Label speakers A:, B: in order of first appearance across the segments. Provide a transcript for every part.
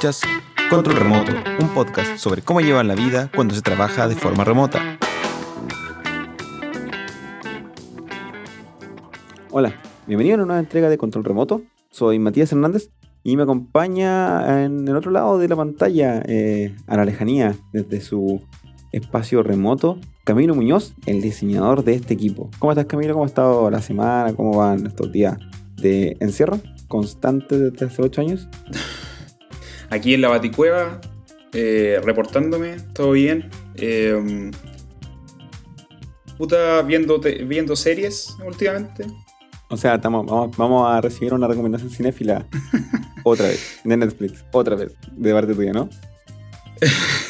A: Escuchas Control Remoto, un podcast sobre cómo llevar la vida cuando se trabaja de forma remota.
B: Hola, bienvenido a una nueva entrega de Control Remoto. Soy Matías Hernández y me acompaña en el otro lado de la pantalla, eh, a la lejanía, desde su espacio remoto, Camilo Muñoz, el diseñador de este equipo. ¿Cómo estás Camilo? ¿Cómo ha estado la semana? ¿Cómo van estos días de encierro constante desde hace 8 años?
C: Aquí en la Baticueva, eh, reportándome, todo bien. Eh, puta, viendo, viendo series últimamente.
B: O sea, estamos, vamos, a recibir una recomendación cinéfila otra vez, de Netflix, otra vez, de parte tuya, ¿no?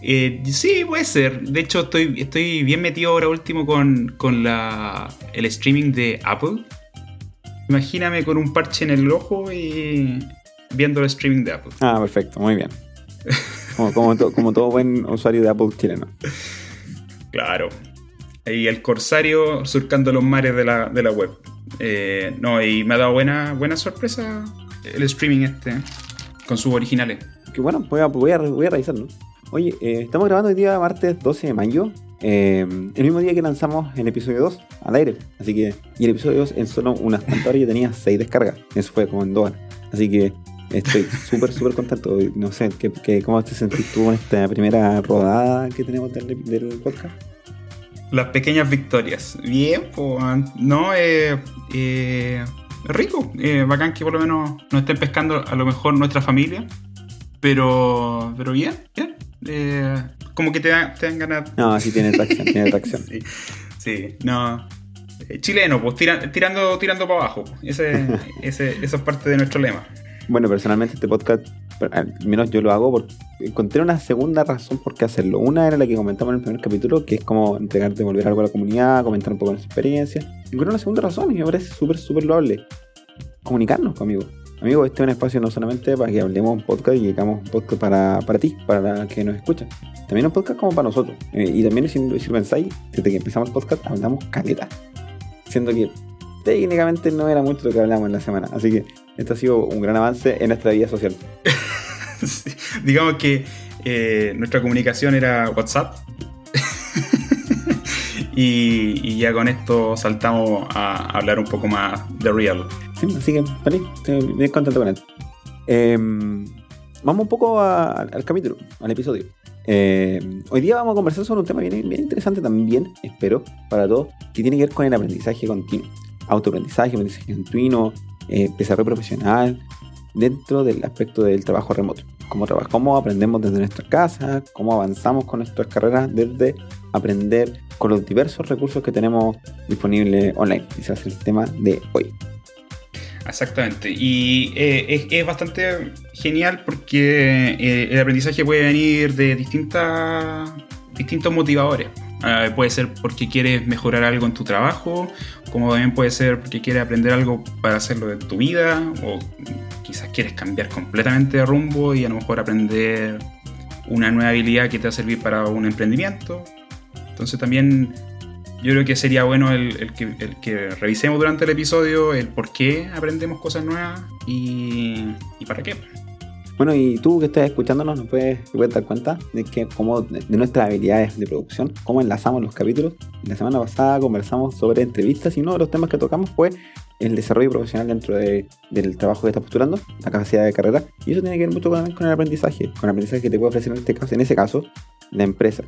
C: Eh, sí, puede ser. De hecho, estoy, estoy bien metido ahora último con, con la, el streaming de Apple. Imagíname con un parche en el ojo y viendo el streaming de Apple.
B: Ah, perfecto, muy bien. Como, como, todo buen usuario de Apple chileno.
C: Claro. Y el corsario surcando los mares de la, de la web. Eh, no, y me ha dado buena, buena sorpresa el streaming este, con sus originales.
B: Que bueno, voy a, voy a, voy a revisarlo. Oye, eh, estamos grabando el día martes 12 de mayo, eh, el mismo día que lanzamos el episodio 2 al aire. Así que, y el episodio 2 en solo unas cuantas horas ya tenía 6 descargas. Eso fue como en dos horas. Así que estoy súper, súper contento. No sé, ¿qué, cómo te sentís tú en esta primera rodada que tenemos del, podcast?
C: Las pequeñas victorias. Bien, pues, no, eh, eh, rico. Eh, bacán que por lo menos nos estén pescando a lo mejor nuestra familia. Pero, pero bien, bien. Eh, como que te, dan, te dan ganas.
B: No, sí tiene tracción, tiene tracción.
C: sí, no. Eh, chileno, pues tirando, tirando para abajo. Ese, ese, eso es parte de nuestro lema.
B: Bueno, personalmente este podcast, al menos yo lo hago porque encontré una segunda razón por qué hacerlo. Una era la que comentamos en el primer capítulo, que es como entregar, devolver algo a la comunidad, comentar un poco nuestra experiencia. Encontré una segunda razón y me parece súper, súper loable. Comunicarnos conmigo. Amigo, este es un espacio no solamente para que hablemos un podcast y llegamos un podcast para, para ti, para que nos escucha. También un podcast como para nosotros. Eh, y también, si, si, pensáis, desde que empezamos el podcast hablamos caleta. Siendo que técnicamente no era mucho lo que hablamos en la semana. Así que esto ha sido un gran avance en nuestra vida social.
C: digamos que eh, nuestra comunicación era WhatsApp. y, ya con esto saltamos a hablar un poco más de real
B: así que, vale, estoy bien contento con él. Em, vamos un poco al capítulo, al episodio. Em, hoy día vamos a conversar sobre un tema bien, interesante también, espero, para todos, que tiene que ver con el aprendizaje continuo. Autoaprendizaje, aprendizaje continuo, eh, desarrollo profesional, dentro del aspecto del trabajo remoto. Cómo, cómo aprendemos desde nuestra casa, cómo avanzamos con nuestras carreras desde aprender con los diversos recursos que tenemos disponibles online. Ese ser el tema de hoy.
C: Exactamente. Y eh, es, bastante genial porque eh, el aprendizaje puede venir de distintas, distintos motivadores. Ah, puede ser porque quieres mejorar algo en tu trabajo, como también puede ser porque quieres aprender algo para hacerlo de tu vida, o quizás quieres cambiar completamente de rumbo y a lo mejor aprender una nueva habilidad que te va a servir para un emprendimiento. Entonces también yo creo que sería bueno el, que, revisemos durante el episodio el por qué aprendemos cosas nuevas y, para qué.
B: Bueno, y tú que estás escuchándonos, ¿nos puedes, dar cuenta de que cómo, de, nuestras habilidades de producción, cómo enlazamos los capítulos? La semana pasada conversamos sobre entrevistas y uno de los temas que tocamos fue el desarrollo profesional dentro del trabajo que estás posturando, la capacidad de carrera. Y eso tiene que ver mucho con, con el aprendizaje, con el aprendizaje que te puede ofrecer en, este caso, en ese caso la empresa.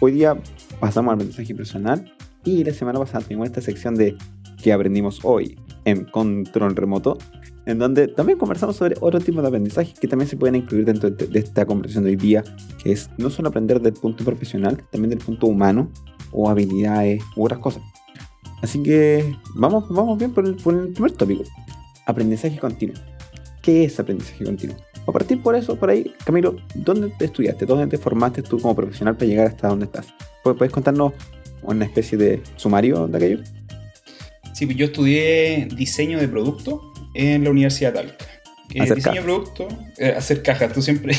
B: Hoy día pasamos al aprendizaje personal y la semana pasada tuvimos esta sección de que aprendimos hoy en control remoto, en donde también conversamos sobre otro tipo de aprendizaje que también se pueden incluir dentro de esta conversación de hoy día, que es no solo aprender del punto profesional, también del punto humano o habilidades u otras cosas. Así que vamos, vamos bien por el, por el primer tópico, aprendizaje continuo. ¿Qué es aprendizaje continuo? A partir por eso, por ahí, Camilo, ¿dónde te estudiaste? ¿Dónde te formaste tú como profesional para llegar hasta donde estás? ¿Puedes contarnos una especie de sumario de aquello?
C: Sí, pues yo estudié diseño de producto en la Universidad de Talca. Eh, diseño de producto, eh, hacer cajas, tú siempre.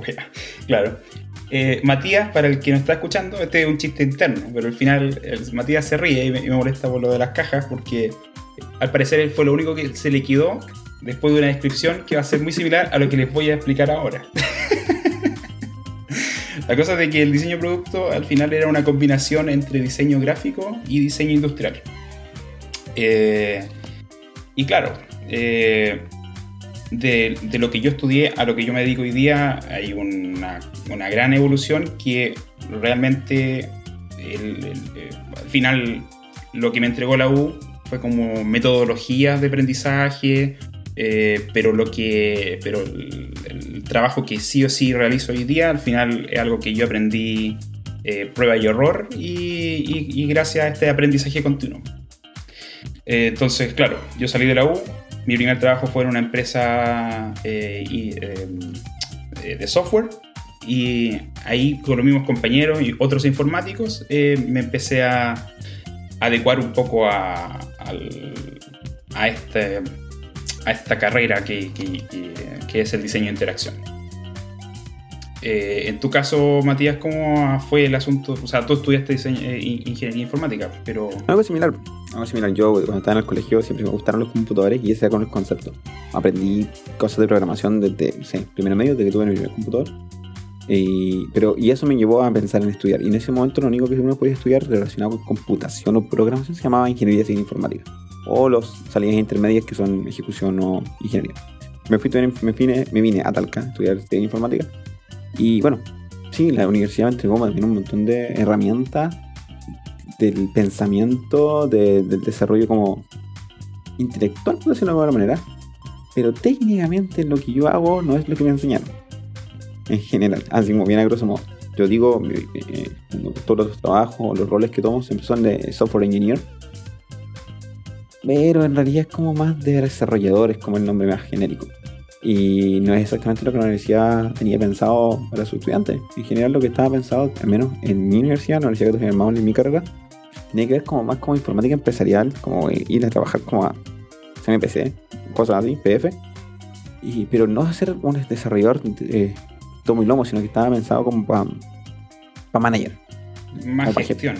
C: claro. Eh, Matías, para el que nos está escuchando, este es un chiste interno, pero al final Matías se ríe y me, y me, molesta por lo de las cajas porque al parecer fue lo único que se liquidó después de una descripción que va a ser muy similar a lo que les voy a explicar ahora. La cosa es de que el diseño de producto al final era una combinación entre diseño gráfico y diseño industrial. Eh, y claro, eh, de, lo que yo estudié a lo que yo me dedico hoy día hay una, gran evolución que realmente al final lo que me entregó la U fue como metodologías de aprendizaje, eh, pero lo que pero el, trabajo que sí o sí realizo hoy día al final es algo que yo aprendí eh, prueba y error y, gracias a este aprendizaje continuo. Eh, entonces, claro, yo salí de la U, mi primer trabajo fue en una empresa de software y ahí con los mismos compañeros y otros informáticos me empecé a adecuar un poco a, a, este, a esta carrera que, es el diseño de interacción. Eh, en tu caso, Matías, ¿cómo fue el asunto? O sea, tú estudiaste eh, ingeniería informática, pero...
B: Algo similar. Algo similar. Yo, cuando estaba en el colegio, siempre me gustaron los computadores y ese era con el concepto. Aprendí cosas de programación desde, no primero medio, desde que tuve mi primer computador. Y, pero, y eso me llevó a pensar en estudiar. Y en ese momento lo único que uno podía estudiar relacionado con computación o programación se llamaba ingeniería civil informática. O los salidas intermedias que son ejecución o ingeniería. Me, fui, me, vine, me vine a Talca a estudiar informática. Y bueno, sí, la universidad me entregó también un montón de herramientas del pensamiento, del desarrollo como intelectual, por decirlo de alguna manera. Pero técnicamente lo que yo hago no es lo que me enseñaron en general, así como bien a grosso modo. Yo digo, eh, todos los trabajos, los roles que tomo siempre son de software engineer, pero en realidad es como más de desarrolladores, como el nombre más genérico. Y no es exactamente lo que la universidad tenía pensado para sus estudiantes. En general lo que estaba pensado, al menos en mi universidad, la universidad que estoy en mi carrera, tenía que ver como más como informática empresarial, como ir a trabajar como a CMPC, cosas así, PF. Y, pero no ser un desarrollador eh, muy lomo, sino que estaba pensado como para pa manager.
C: Más gestión.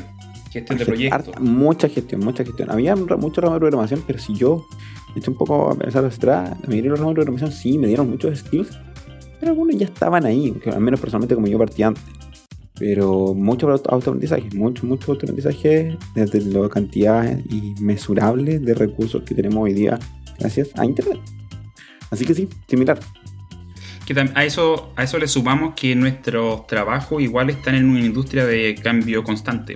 C: Gestión de proyectos.
B: Mucha gestión, mucha gestión. Había mucho ramo de programación, pero si yo eché un poco a pensar atrás, la mayoría de los ramos de programación sí me dieron muchos skills, pero algunos ya estaban ahí, al menos personalmente como yo partí antes. Pero mucho autoaprendizaje, mucho, mucho autoaprendizaje desde la cantidad inmesurable de recursos que tenemos hoy día gracias a Internet. Así que sí, similar
C: a eso, a eso le sumamos que nuestros trabajos igual están en una industria de cambio constante.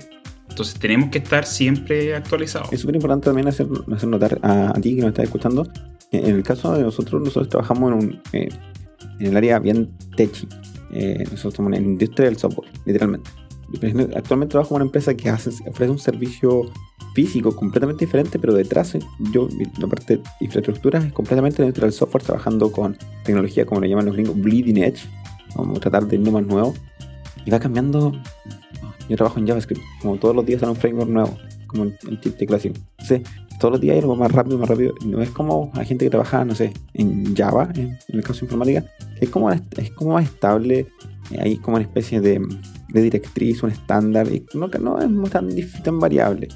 C: Entonces tenemos que estar siempre actualizados.
B: Es súper importante también hacer, notar a, ti que nos estás escuchando. En el caso de nosotros, nosotros trabajamos en, un, eh, en el área bien techi. Eh, nosotros estamos en la industria del software, literalmente. Actualmente trabajo en una empresa que hace, ofrece un servicio físico completamente diferente, pero detrás yo, la parte de infraestructura es completamente dentro del software, trabajando con tecnología, como le llaman los gringos, bleeding edge, vamos a tratar de irnos más nuevo. Y va cambiando. Yo trabajo en JavaScript, como todos los días sale un framework nuevo, como el chiste clásico. Entonces, todos los días algo más rápido, más rápido. No es como la gente que trabaja, no sé, en Java, en, el caso de informática, es como, es como más estable, hay como una especie de, de directriz, un estándar, y no, no es tan, tan variable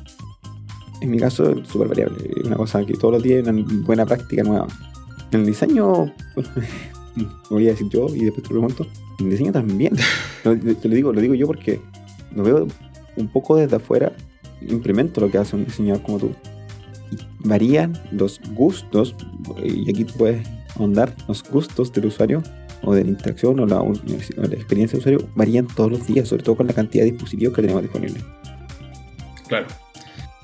B: en mi caso, es súper variable. Es una cosa que todos los días hay una buena práctica nueva. En el diseño, voy a decir yo y después te lo pregunto. En el diseño también. lo, digo, lo digo yo porque lo veo un poco desde afuera. Implemento lo que hace un diseñador como tú. Varían los gustos, y aquí puedes ahondar, los gustos del usuario o de la interacción o la, experiencia del usuario varían todos los días, sobre todo con la cantidad de dispositivos que tenemos disponibles.
C: Claro.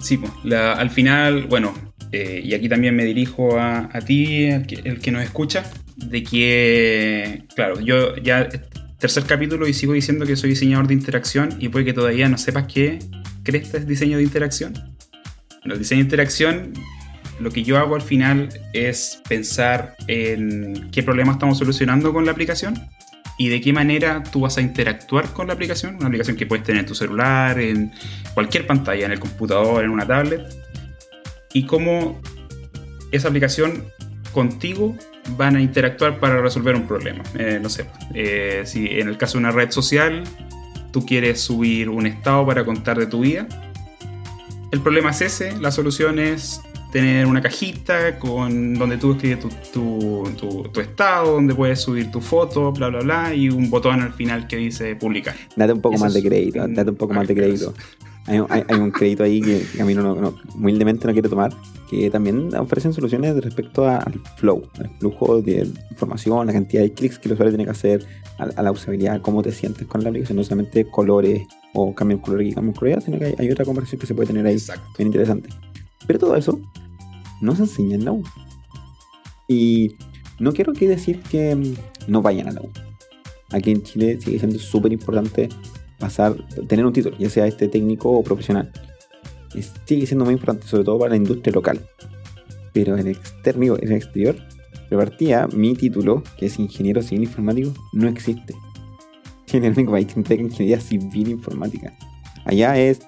C: Sí, al final, bueno, eh, y aquí también me dirijo a, ti, el que, nos escucha, de que, claro, yo ya tercer capítulo y sigo diciendo que soy diseñador de interacción y puede que todavía no sepas qué crees es diseño de interacción. Bueno, el diseño de interacción, lo que yo hago al final es pensar en qué problema estamos solucionando con la aplicación y de qué manera tú vas a interactuar con la aplicación, una aplicación que puedes tener en tu celular, en cualquier pantalla, en el computador, en una tablet, y cómo esa aplicación contigo van a interactuar para resolver un problema. Eh, no sé, eh, si en el caso de una red social tú quieres subir un estado para contar de tu vida, el problema es ese, la solución es tener una cajita con donde tú escribes tu, tu, tu, tu estado, donde puedes subir tu foto, bla, bla, bla, y un botón al final que dice publicar.
B: Date un poco
C: Eso
B: más de crédito, date un poco más de crédito. Hay, hay- hay un crédito ahí que, que a mí no, no- no- humildemente no quiero tomar, que también ofrecen soluciones respecto a- al flow, al flujo de información, la cantidad de clics que el usuario tiene que hacer, a, a la usabilidad, cómo te sientes con la aplicación, no solamente colores o cambian color y cambian color, sino que hay, hay otra conversación que se puede tener ahí
C: Exacto.
B: bien interesante. Pero todo eso no se enseña en la U. Y no quiero que decir que mm, no vayan a la U. Aquí en Chile sigue siendo súper importante pasar, tener un título, ya sea este técnico o profesional. Es- sigue siendo muy importante, sobre todo para la industria local. Pero en el externo, en el exterior, de partida, mi título, que es ingeniero civil informático, no existe. Es el único país que entrega ingeniería civil informática. Allá es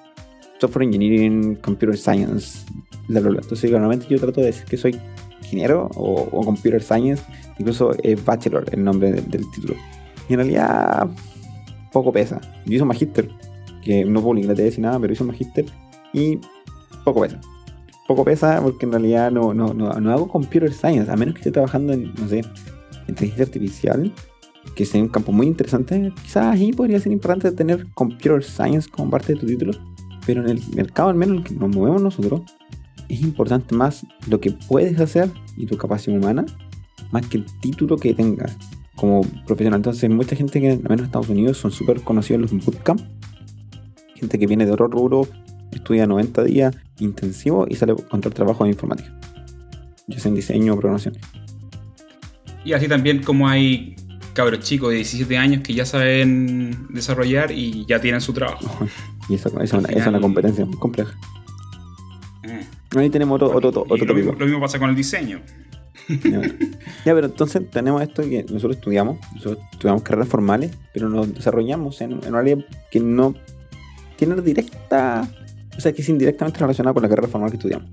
B: software engineering, computer science, bla, bla, bla. Entonces, normalmente yo trato de decir que soy ingeniero o, o computer science, incluso es bachelor el nombre del, del título. Y en realidad, poco pesa. Yo hice un magíster, que no publiqué la tesis nada, pero hice un magíster y poco pesa. Poco pesa porque en realidad no, no, no, no hago computer science, a menos que esté trabajando en, no sé, inteligencia artificial, que sea un campo muy interesante. Quizás ahí podría ser importante tener computer science como parte de tu título, pero en el mercado, al menos en el que nos movemos nosotros, es importante más lo que puedes hacer y tu capacidad humana, más que el título que tengas como profesional. Entonces, mucha gente que, al menos en Estados Unidos, son súper conocidos los bootcamp. Gente que viene de otro rubro, estudia 90 días intensivo y sale a encontrar trabajo en informática. Ya sea en diseño o programación.
C: Y así también como hay cabros chicos de 17 años que ya saben desarrollar y ya tienen su trabajo.
B: Y eso, eso es una-
C: Al
B: esa es una competencia muy compleja.
C: Eh.
B: Ahí tenemos otro, otro, otro,
C: lo, mismo, lo mismo pasa con el diseño.
B: Ya, pero entonces tenemos esto que nosotros estudiamos, nosotros estudiamos carreras formales, pero nos desarrollamos en, en un área que no tiene directa, o sea, que es indirectamente relacionada con la carrera formal que estudiamos.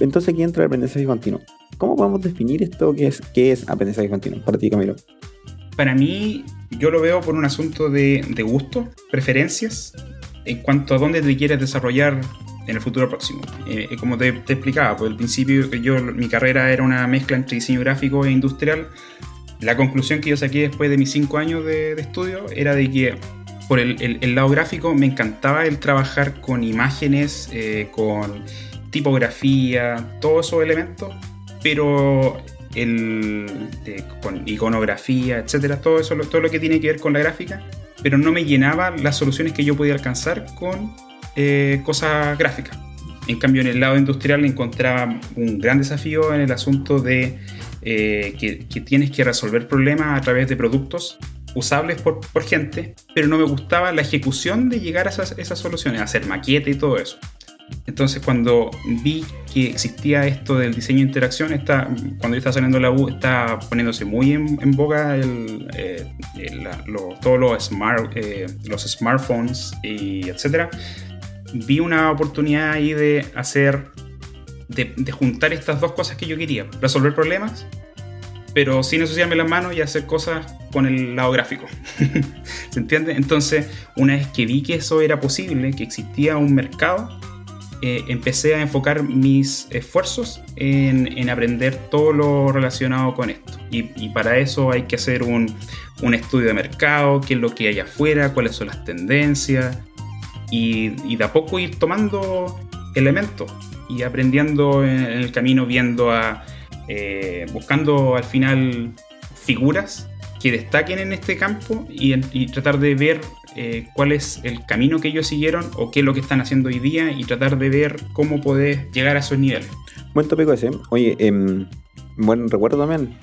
B: Entonces aquí entra el aprendizaje continuo. ¿Cómo podemos definir esto que es, qué es aprendizaje continuo? Para ti, Camilo.
C: Para mí, yo lo veo por un asunto de gusto, preferencias, en cuanto a dónde te quieres desarrollar en el futuro próximo. Eh, eh, como te, te explicaba, pues al principio yo, mi carrera era una mezcla entre diseño gráfico e industrial. La conclusión que yo saqué después de mis cinco años de, de estudio era de que por el, el- el lado gráfico me encantaba el trabajar con imágenes, eh, con tipografía, todos esos elementos, pero el, con iconografía, etcétera, todo eso, todo lo que tiene que ver con la gráfica, pero no me llenaba las soluciones que yo podía alcanzar con eh, cosas. En cambio, en el lado industrial encontraba un gran desafío en el asunto de eh, que, tienes que resolver problemas a través de productos usables por, por gente, pero no me gustaba la ejecución de llegar a esas, esas soluciones, hacer maqueta y todo eso. Entonces cuando vi que existía esto del diseño de interacción, está, cuando yo estaba saliendo de la U, está poniéndose muy en, en boga eh, todos los, smart, eh, los smartphones y etcétera. Vi una oportunidad ahí de hacer, de, juntar estas dos cosas que yo quería, resolver problemas, pero sin ensuciarme las manos y hacer cosas con el lado gráfico. ¿Se entiende? Entonces, una vez que vi que eso era posible, que existía un mercado, eh, empecé a enfocar mis esfuerzos en, en aprender todo lo relacionado con esto. Y, y para eso hay que hacer un, un estudio de mercado, qué es lo que hay afuera, cuáles son las tendencias, y, y de a poco ir tomando elementos y aprendiendo en, el camino, viendo a, eh, buscando al final figuras que destaquen en este campo y, y tratar de ver eh, cuál es el camino que ellos siguieron o qué es lo que están haciendo hoy día y tratar de ver cómo podés llegar a esos niveles.
B: Buen tópico ese. Oye, em, buen recuerdo también.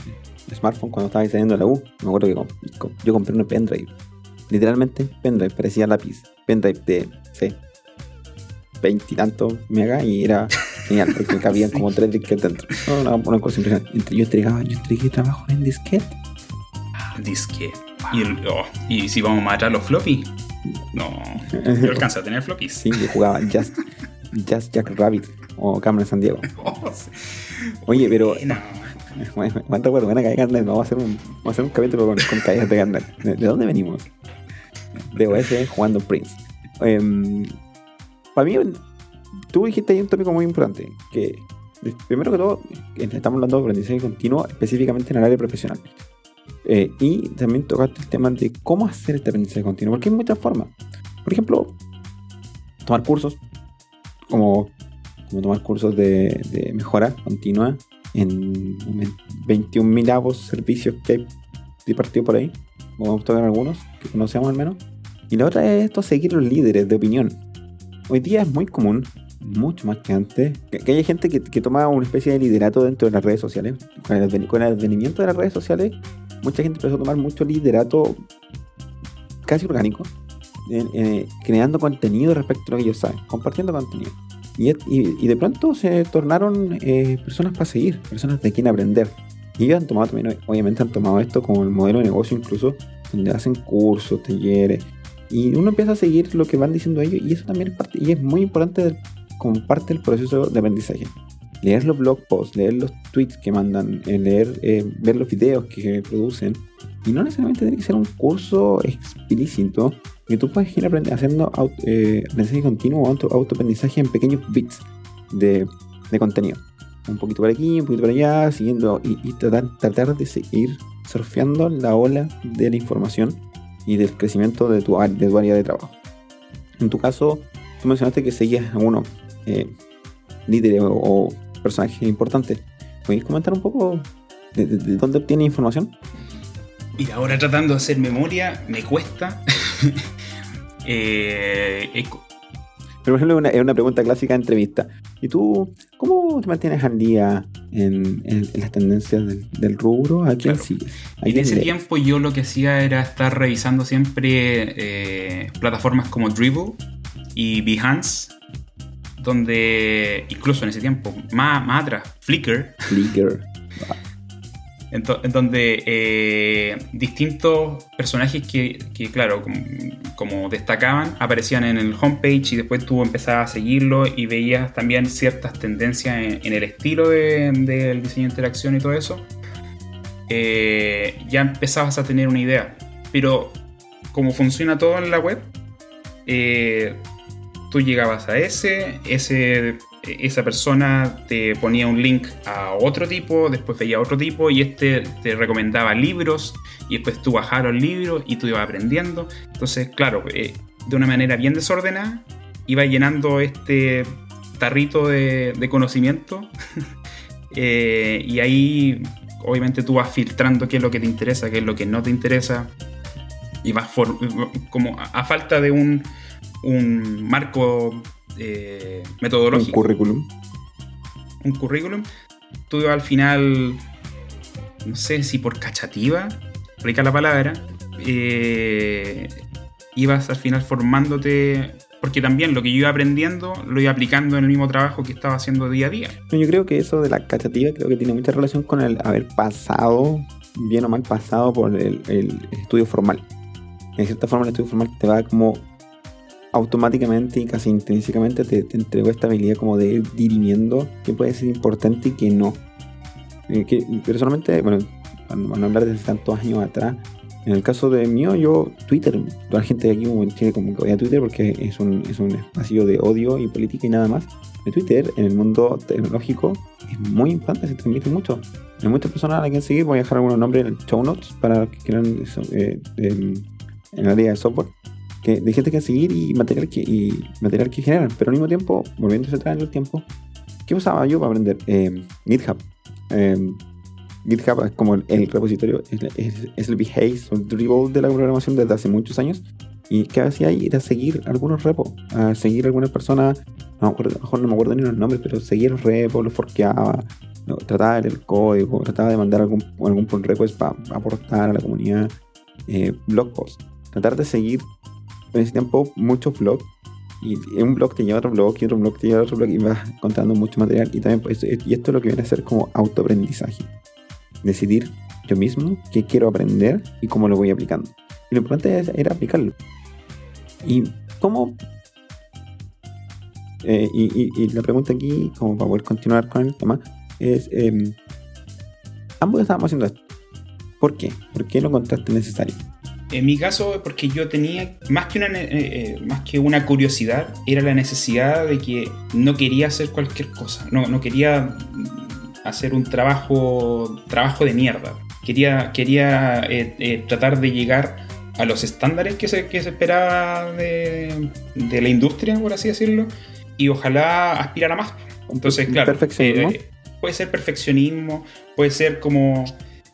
B: Smartphone cuando estaba saliendo la U. Me acuerdo que yo compré un pendrive. Literalmente, pendrive, parecía lápiz. Pendrive de, sé, veintitantos megas y era genial, porque cabían
C: Sí.
B: como tres disquetes dentro. No, Una, una cosa impresionante. Yo entregaba, yo entregué trabajo en disquete.
C: Disque. Y, el- oh, y si vamos a matar los floppy, no, no alcanza a tener floppies.
B: Sí, yo jugaba Just, Just Jack Rabbit o Cameron San Diego.
C: Oh, sí.
B: Oye, pero
C: No,
B: Buen buen recuerdo, buena caída de Garnet. Vamos a hacer un, vamos a hacer un capítulo con, con caídas de. ¿De, de dónde venimos? De OS jugando Prince. Em, para mí, tú dijiste ahí un tópico muy importante, que primero que todo, estamos hablando de aprendizaje continuo específicamente en el área profesional. Eh, y también tocaste el tema de cómo hacer este aprendizaje continuo, porque hay muchas formas. Por ejemplo, tomar cursos, como, como tomar cursos de, mejora continua en 21.000 avos servicios que hay partido por ahí. Vamos a tocar algunos que conocemos al menos. Y la otra es esto, seguir los líderes de opinión. Hoy día es muy común, mucho más que antes, que, haya gente que, toma una especie de liderato dentro de las redes sociales. Con el, con el advenimiento de las redes sociales, mucha gente empezó a tomar mucho liderato casi orgánico, creando contenido respecto a lo que ellos saben, compartiendo contenido. Y, de pronto se tornaron eh, personas para seguir, personas de quien aprender. Y ellos han tomado también, obviamente han tomado esto como el modelo de negocio incluso, donde hacen cursos, talleres, y uno empieza a seguir lo que van diciendo ellos, y eso también es parte, y es muy importante como parte del proceso de aprendizaje. Leer los blog posts, leer los tweets que mandan, eh, leer, eh, ver los videos que producen, y no necesariamente tiene que ser un curso explícito que tú puedes ir haciendo eh, aprendizaje continuo o auto, autoaprendizaje en pequeños bits de, de contenido un poquito por aquí, un poquito por allá, siguiendo y, tratar, de seguir surfeando la ola de la información y del crecimiento de tu, de tu área de trabajo. En tu caso, tú mencionaste que seguías a uno eh, líderes o, personajes importantes. ¿Puedes comentar un poco de, dónde obtienes información?
C: Y ahora tratando de hacer memoria me cuesta.
B: eh, pero, por ejemplo, es una, pregunta clásica de entrevista. ¿Y tú cómo te mantienes al día en, las tendencias del, rubro? ¿A quién sigues?
C: en ese tiempo yo lo que hacía era estar revisando siempre eh, plataformas como Dribble y Behance, donde incluso en ese tiempo, más, más atrás, Flickr.
B: Flickr.
C: En, donde eh, distintos personajes que, claro, como, destacaban, aparecían en el homepage y después tú empezabas a seguirlo y veías también ciertas tendencias en, el estilo del diseño de interacción y todo eso. Eh, ya empezabas a tener una idea. Pero como funciona todo en la web, eh, tú llegabas a ese, ese esa persona te ponía un link a otro tipo, después veía otro tipo y este te recomendaba libros y después tú bajabas los libros y tú ibas aprendiendo. Entonces, claro, eh, de una manera bien desordenada, iba llenando este tarrito de, conocimiento eh, y ahí obviamente tú vas filtrando qué es lo que te interesa, qué es lo que no te interesa y vas como a, falta de un marco eh, metodológico.
B: Un currículum.
C: Un currículum. Tú al final, no sé si por cachativa, rica la palabra, eh, ibas al final formándote porque también lo que yo iba aprendiendo lo iba aplicando en el mismo trabajo que estaba haciendo día a día.
B: Yo creo que eso de la cachativa creo que tiene mucha relación con el haber pasado, bien o mal pasado por el, el estudio formal. En cierta forma el estudio formal te va como automáticamente y casi intrínsecamente te, te entregó esta habilidad como de ir dirimiendo qué puede ser importante y qué no. Eh, que personalmente, bueno, van a hablar de tantos años atrás, en el caso de mío, yo, Twitter, toda la gente de aquí tiene como que odia Twitter porque es un, es un espacio de odio y política y nada más. De Twitter, en el mundo tecnológico, es muy importante, se transmite mucho. Hay muchas personas a las que seguir, voy a dejar algunos nombres en el show notes para que quieran eh, en el área de software que, de gente que seguir y material que, y material que generan. Pero al mismo tiempo, volviéndose atrás en el tiempo, ¿qué usaba yo para aprender? Eh, GitHub. Eh, GitHub es como el, repositorio, es, el Behave el Dribble de la programación desde hace muchos años. Y qué hacía ahí era seguir algunos repos, a seguir algunas personas, no me mejor no me acuerdo ni los nombres, pero seguía los repos, los forqueaba, trataba de leer el código, trataba de mandar algún, algún pull request para aportar a la comunidad, eh, blog post, tratar de seguir en ese tiempo muchos blogs y un blog te lleva a otro blog y otro blog te lleva a otro blog y vas contando mucho material y también pues, y esto es lo que viene a ser como autoaprendizaje decidir yo mismo qué quiero aprender y cómo lo voy aplicando y lo importante era aplicarlo y cómo eh, y, la pregunta aquí como para poder continuar con el tema es em, ambos estábamos haciendo esto ¿por qué? ¿por qué lo encontraste necesario?
C: En mi caso, porque yo tenía más que, una, eh, eh, más que una curiosidad, era la necesidad de que no quería hacer cualquier cosa. No, no quería hacer un trabajo, trabajo de mierda. Quería, quería eh, tratar de llegar a los estándares que se, que se esperaba de, de, la industria, por así decirlo, y ojalá aspirar a más. Entonces, claro, puede ser perfeccionismo, puede ser como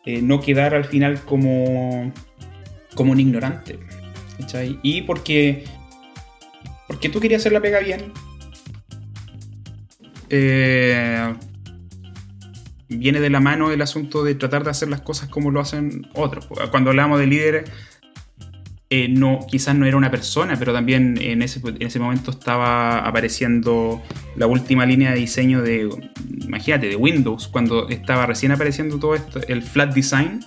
C: no quedar al final como como un ignorante. ¿cachai? Y porque, porque tú querías hacer la pega bien, eh, viene de la mano el asunto de tratar de hacer las cosas como lo hacen otros. Cuando hablamos de líderes, eh, no, quizás no era una persona, pero también en ese, en ese momento estaba apareciendo la última línea de diseño de, imagínate, de Windows, cuando estaba recién apareciendo todo esto, el flat design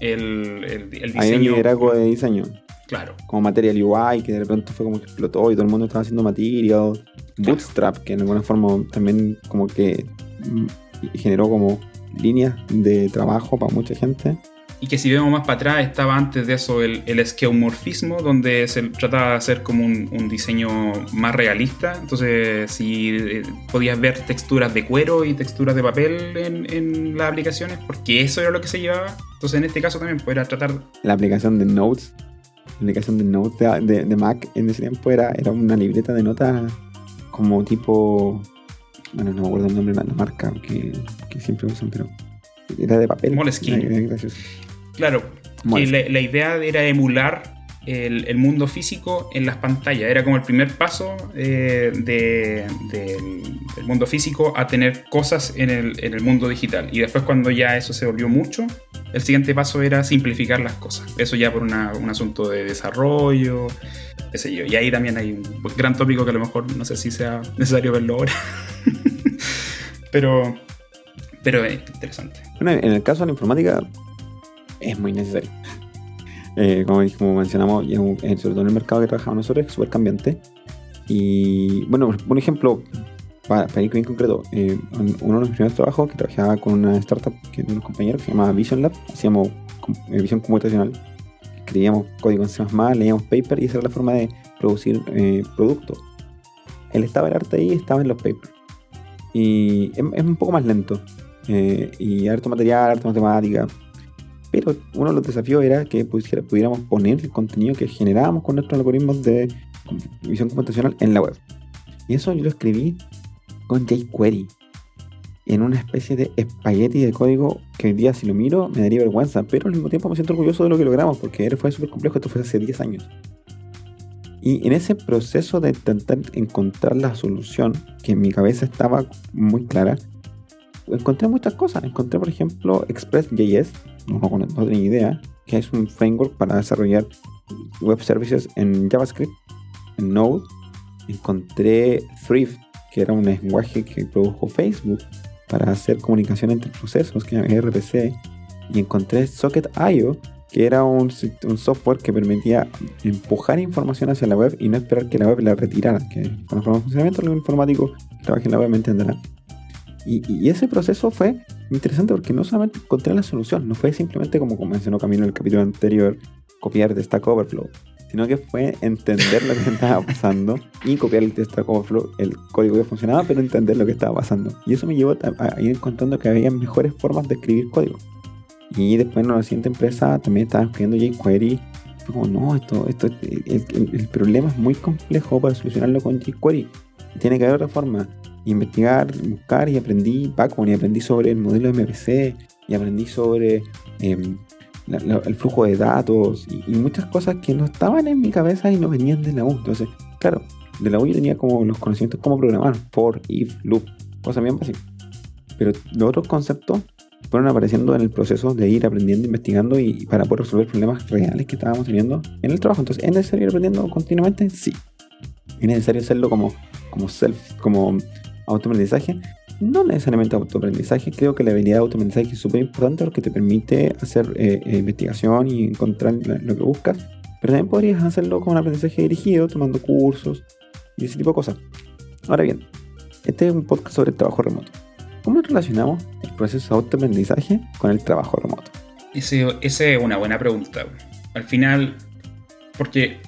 C: el, el, diseño.
B: Hay un liderazgo de diseño.
C: Claro.
B: Como Material UI, que de repente fue como que explotó y todo el mundo estaba haciendo Material. Bootstrap, que en alguna forma también como que mm, generó como líneas de trabajo para mucha gente.
C: Y que si vemos más para atrás, estaba antes de eso el, el esqueomorfismo, donde se trataba de hacer como un, diseño más realista. Entonces, si eh, podías ver texturas de cuero y texturas de papel en, en, las aplicaciones, porque eso era lo que se llevaba. Entonces, en este caso también podría tratar.
B: La aplicación de Notes, la aplicación de Notes de, de, Mac en ese tiempo era, era una libreta de notas como tipo. Bueno, no me acuerdo el nombre de la marca que, que siempre usan, pero era de papel.
C: Moleskine. Claro, la, idea era emular el, mundo físico en las pantallas. Era como el primer paso eh, del mundo físico a tener cosas en el, mundo digital. Y después cuando ya eso se volvió mucho, el siguiente paso era simplificar las cosas. Eso ya por un asunto de desarrollo, qué sé yo. Y ahí también hay un gran tópico que a lo mejor no sé si sea necesario verlo ahora. pero, pero es interesante.
B: Bueno, en el caso de la informática, es muy necesario. Eh, como, como, mencionamos, sobre todo en el mercado que trabajamos nosotros, es súper cambiante. Y bueno, un ejemplo, para, ir bien concreto, eh, uno de los primeros trabajos que trabajaba con una startup que unos compañeros que se llamaba Vision Lab, hacíamos eh, visión computacional, escribíamos código en C++, leíamos paper y esa era la forma de producir productos. El estaba el arte ahí, estaba en los papers. Y es, es un poco más lento. y harto material, harto matemática pero uno de los desafíos era que pudiéramos poner el contenido que generábamos con nuestros algoritmos de visión computacional en la web. Y eso yo lo escribí con jQuery, en una especie de espagueti de código que hoy día si lo miro me daría vergüenza, pero al mismo tiempo me siento orgulloso de lo que logramos, porque fue súper complejo, esto fue hace 10 años. Y en ese proceso de intentar encontrar la solución, que en mi cabeza estaba muy clara, encontré muchas cosas. Encontré, por ejemplo, Express.js, no, no, tenía idea, que es un framework para desarrollar web services en JavaScript, en Node. Encontré Thrift, que era un lenguaje que produjo Facebook para hacer comunicación entre procesos, que era RPC. Y encontré Socket.io, que era un, software que permitía empujar información hacia la web y no esperar que la web la retirara. Que con la forma de funcionamiento, el informático trabaja en la web me. Y, ese proceso fue interesante porque no solamente encontré la solución, no fue simplemente como mencionó Camilo en el capítulo anterior, copiar de Stack Overflow, sino que fue entender lo que estaba pasando y copiar de Stack Overflow el código que funcionaba, pero entender lo que estaba pasando. Y eso me llevó a, ir encontrando que había mejores formas de escribir código. Y después en la siguiente empresa también estaba escribiendo jQuery. Fue como, no, esto, esto, el, el problema es muy complejo para solucionarlo con jQuery. Tiene que haber otra forma investigar, buscar y aprendí Backbone y aprendí sobre el modelo MPC y aprendí sobre em, el flujo de datos y, muchas cosas que no estaban en mi cabeza y no venían de la U. Entonces, claro, de la U yo tenía como los conocimientos cómo programar, for, if, loop, cosas bien básicas. Pero los otros conceptos fueron apareciendo en el proceso de ir aprendiendo, investigando y, para poder resolver problemas reales que estábamos teniendo en el trabajo. Entonces, ¿es necesario ir aprendiendo continuamente? Sí. ¿Es necesario hacerlo como, como self, como autoaprendizaje. No necesariamente autoaprendizaje, creo que la habilidad de autoaprendizaje es súper importante porque te permite hacer eh, eh, investigación y encontrar lo que buscas. Pero también podrías hacerlo con un aprendizaje dirigido, tomando cursos y ese tipo de cosas. Ahora bien, este es un podcast sobre el trabajo remoto. ¿Cómo relacionamos el proceso de autoaprendizaje con el trabajo remoto?
C: Esa es una buena pregunta. al final, porque,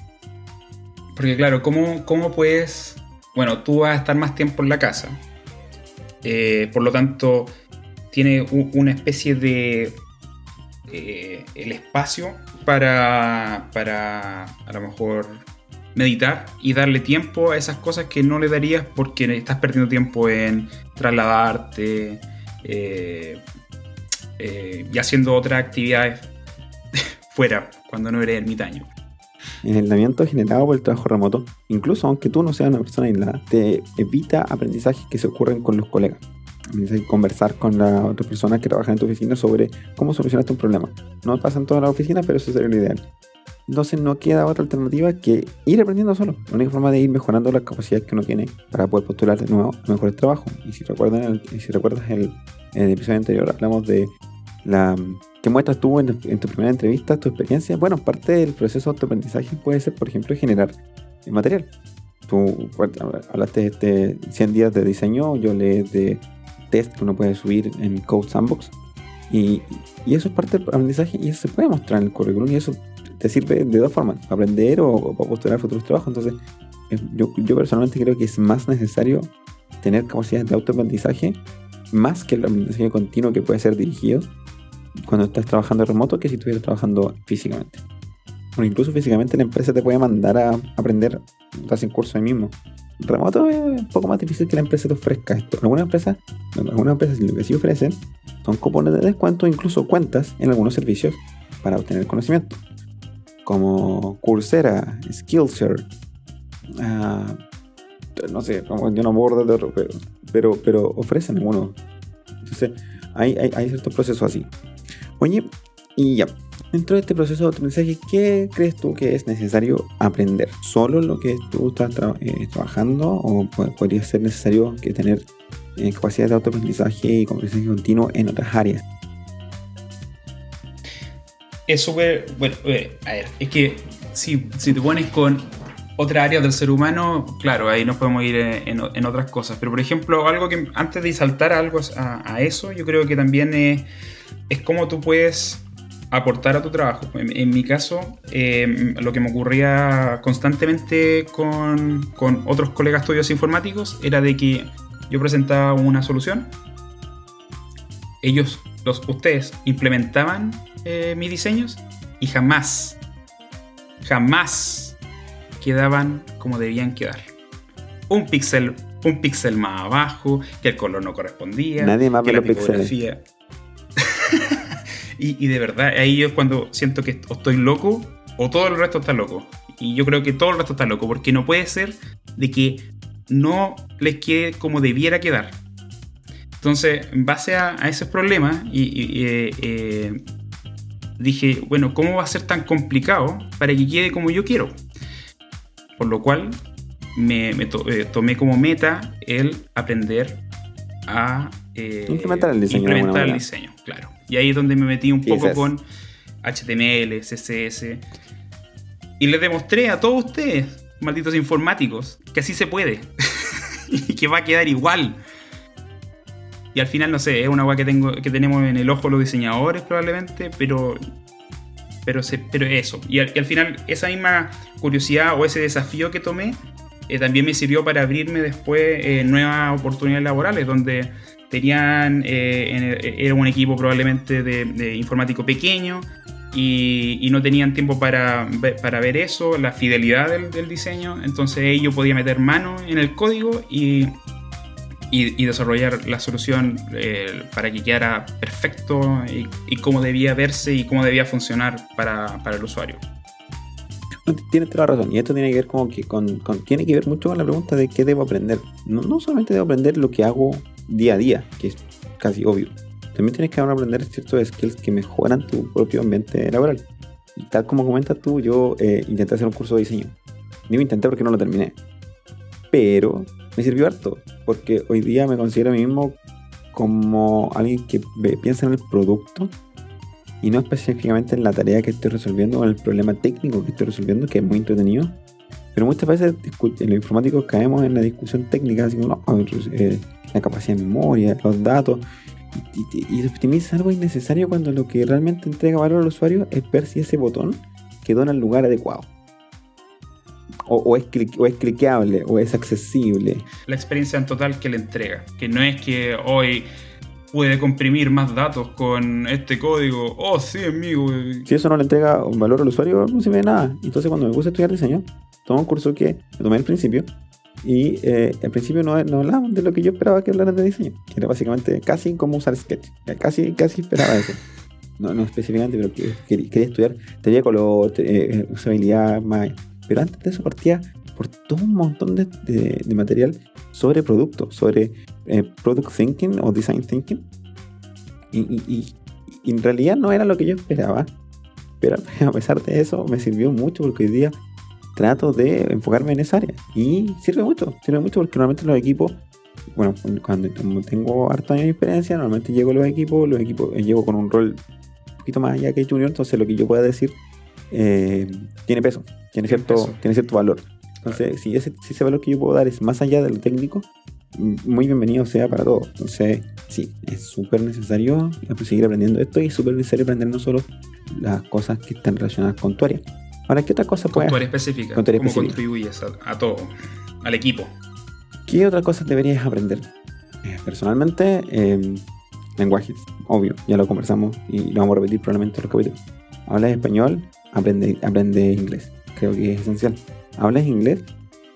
C: porque claro, ¿cómo, ¿cómo puedes, bueno, tú vas a estar más tiempo en la casa, eh, por lo tanto, tiene una especie de eh, el espacio para, para a lo mejor meditar y darle tiempo a esas cosas que no le darías porque estás perdiendo tiempo en trasladarte eh, y haciendo otras actividades fuera cuando no eres ermitaño.
B: El aislamiento generado por el trabajo remoto, incluso aunque tú no seas una persona aislada, te evita aprendizajes que se ocurren con los colegas. Conversar con las otras personas que trabajan en tu oficina sobre cómo solucionaste un problema. No pasa en toda la oficina, pero eso sería lo ideal. Entonces no queda otra alternativa que ir aprendiendo solo. La única forma de ir mejorando las capacidades que uno tiene para poder postular de nuevo mejores trabajos. Y si, recuerdan si recuerdas el, el episodio anterior, hablamos de la que muestras tú en, tu primera entrevista, tu experiencia. Bueno, parte del proceso de autoaprendizaje puede ser, por ejemplo, generar material. Tú hablaste de 100 días de diseño, yo leí de test que uno puede subir en Code Sandbox. Y, y, eso es parte del aprendizaje y eso se puede mostrar en el currículum y eso te sirve de dos formas, aprender o, para postular futuros trabajos. Entonces, yo, yo, personalmente creo que es más necesario tener capacidades de autoaprendizaje más que el aprendizaje continuo que puede ser dirigido cuando estás trabajando remoto que si estuvieras trabajando físicamente. Bueno, incluso físicamente la empresa te puede mandar a aprender, estás en curso ahí mismo. Remoto es un poco más difícil que la empresa te ofrezca esto. Algunas empresas, algunas empresas lo que sí ofrecen son cupones de descuento, incluso cuentas en algunos servicios para obtener conocimiento como Coursera, Skillshare, uh, no sé, yo no abordo de otro, pero, pero, pero ofrecen algunos. Entonces, hay, hay, hay ciertos procesos así. Oye, y ya, dentro de este proceso de aprendizaje, ¿qué crees tú que es necesario aprender? ¿Solo lo que tú estás eh, trabajando o podría ser necesario que tener eh, capacidad de autoaprendizaje y aprendizaje continuo en otras áreas?
C: es súper. Bueno, eh, a ver, es que si, te pones con otra área del ser humano, claro, ahí nos podemos ir en, en, otras cosas. Pero por ejemplo, algo que antes de saltar algo a, a eso, yo creo que también es, es cómo tú puedes aportar a tu trabajo. En, mi caso, em, lo que me ocurría constantemente con, con otros colegas estudios informáticos era de que yo presentaba una solución, ellos, los, ustedes, implementaban eh, mis diseños y jamás, jamás quedaban como debían quedar. Un píxel un píxel más abajo, que el color no correspondía.
B: Nadie más
C: que
B: la tipografía.
C: Y, y, de verdad, ahí yo cuando siento que estoy loco, o todo el resto está loco. Y yo creo que todo el resto está loco, porque no puede ser de que no les quede como debiera quedar. Entonces, en base a, ese problema, y, eh, eh, dije, bueno, ¿cómo va a ser tan complicado para que quede como yo quiero? Por lo cual me, eh, tomé como meta el aprender a
B: implementar el diseño.
C: Implementar el diseño, claro. Y ahí es donde me metí un poco con HTML, CSS. Y les demostré a todos ustedes, malditos informáticos, que así se puede. y que va a quedar igual. Y al final, no sé, es una agua que, tengo, que tenemos en el ojo los diseñadores probablemente, pero, pero, se, pero eso. Y al, final, esa misma curiosidad o ese desafío que tomé eh, también me sirvió para abrirme después eh, nuevas oportunidades laborales, donde tenían, eh, era un equipo probablemente de, informático pequeño, y, no tenían tiempo para, para ver eso, la fidelidad del, diseño. Entonces yo podía meter mano en el código y y, desarrollar la solución eh, para que quedara perfecto y, cómo debía verse y cómo debía funcionar para, para el usuario.
B: Tienes toda la razón. Y esto tiene que ver con, que, con, tiene que ver mucho con la pregunta de qué debo aprender. No, no, solamente debo aprender lo que hago día a día, que es casi obvio. También tienes que aprender ciertos skills que mejoran tu propio ambiente laboral. Y tal como comentas tú, yo eh, intenté hacer un curso de diseño. Digo intenté porque no lo terminé. Pero me sirvió harto, porque hoy día me considero a mí mismo como alguien que piensa en el producto y no específicamente en la tarea que estoy resolviendo o en el problema técnico que estoy resolviendo, que es muy entretenido. Pero muchas veces en los informáticos caemos en la discusión técnica, así como eh, la capacidad de memoria, los datos, y, y, optimiza algo innecesario cuando lo que realmente entrega valor al usuario es ver si ese botón quedó en el lugar adecuado. O, o es, o es cliqueable, o es accesible.
C: La experiencia en total que le entrega. Que no es que hoy puede comprimir más datos con este código. Oh, sí, amigo.
B: Si eso no le entrega un valor al usuario, no sirve de nada. Entonces, cuando me puse a estudiar diseño, tomé un curso que tomé al principio. Y eh, al principio no, no hablaban de lo que yo esperaba que hablaran de diseño. Que era básicamente casi como usar Sketch. Eh, Casi, casi esperaba eso. No, no específicamente, pero que- quería, quería estudiar teoría de color, eh, usabilidad, más. Pero antes de eso partía por todo un montón de, de- material sobre productos, sobre eh, product thinking o design thinking. Y, y- y- en realidad no era lo que yo esperaba. Pero a pesar de eso me sirvió mucho porque hoy día trato de enfocarme en esa área. Y sirve mucho, sirve mucho porque normalmente los equipos, bueno, cuando tengo harto años de experiencia, normalmente llego a los equipos, los equipos, eh, llego con un rol un poquito más allá que junior, entonces lo que yo pueda decir eh, tiene peso, tiene cierto,
C: Peso.
B: tiene cierto valor. Entonces, si ese, si ese valor que yo puedo dar es más allá de lo técnico, muy bienvenido sea para todos. Entonces, sí, es súper necesario pues, seguir aprendiendo esto y es súper necesario aprender no solo las cosas que están relacionadas con tu área. Ahora, ¿qué otra cosa
C: Con
B: puedes
C: tu área específica.
B: Con tu área
C: ¿Cómo
B: específica.
C: contribuyes a, a todo? Al equipo.
B: ¿Qué otras cosas deberías aprender? Eh, personalmente, eh, lenguajes, obvio, ya lo conversamos y lo vamos a repetir probablemente en los capítulos. Hablas español, aprende, aprende inglés, creo que es esencial. Hablas inglés,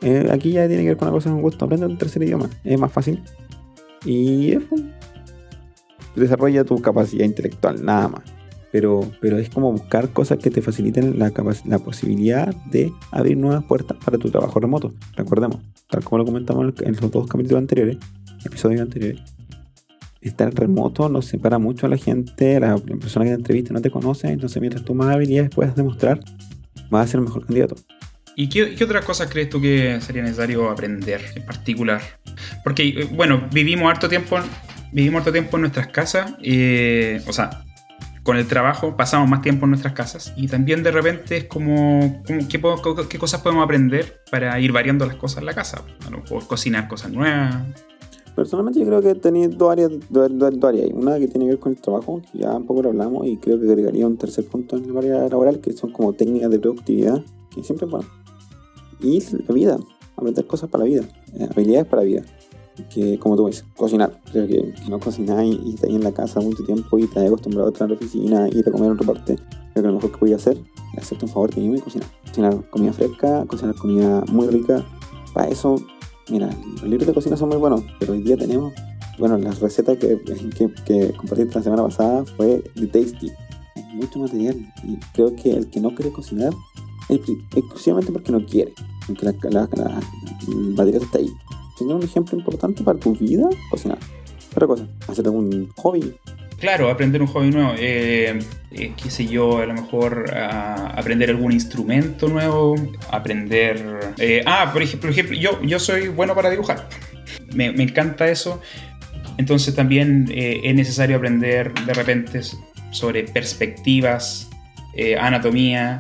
B: eh, aquí ya tiene que ver con una cosa de un gusto, aprende un tercer idioma, es más fácil y desarrolla tu capacidad intelectual, nada más. Pero, pero es como buscar cosas que te faciliten la, la posibilidad de abrir nuevas puertas para tu trabajo remoto. Recordemos, tal como lo comentamos en los dos capítulos anteriores, episodios anteriores, estar remoto nos separa mucho a la gente, la persona que te entrevista no te conoce, entonces mientras tú más habilidades puedas demostrar, vas a ser el mejor candidato.
C: ¿Y qué, qué otras cosas crees tú que sería necesario aprender en particular? Porque, eh, bueno, vivimos harto tiempo, vivimos harto tiempo en nuestras casas, eh, o sea, con el trabajo pasamos más tiempo en nuestras casas y también de repente es como, como ¿qué, qué cosas podemos aprender para ir variando las cosas en la casa. Mejor cocinar cosas nuevas.
B: Personalmente yo creo que tenía dos áreas, dos, dos- dos áreas. Una que tiene que ver con el trabajo, que ya un poco lo hablamos, y creo que agregaría un tercer punto en el área laboral, que son como técnicas de productividad, que siempre es bueno. Y la vida, aprender cosas para la vida, eh, habilidades para la vida. Que como tú dices, cocinar. Creo que, que no cocináis y estáis en la casa mucho tiempo y te has acostumbrado a estar en la oficina, ir a comer a otra parte. Creo que lo mejor que podía hacer es hacerte un favor de y cocinar. Cocinar comida fresca, cocinar comida muy rica. Para eso Mira, los libros de cocina son muy buenos, pero hoy día tenemos, bueno, las recetas que, que, que compartí la semana pasada fue de Tasty. Hay mucho material y creo que el que no quiere cocinar es exclusivamente porque no quiere, porque la, la- la- el material está ahí. Tener un ejemplo importante para tu vida, cocinar. Otra cosa, hacer algún hobby.
C: Claro, aprender un hobby nuevo. eh, eh, qué sé yo, a lo mejor ah, aprender algún instrumento nuevo, aprender... eh, ah, por ejemplo, por ejemplo, yo, yo soy bueno para dibujar. Me, encanta eso. Entonces también eh, es necesario aprender de repente sobre perspectivas, eh, anatomía,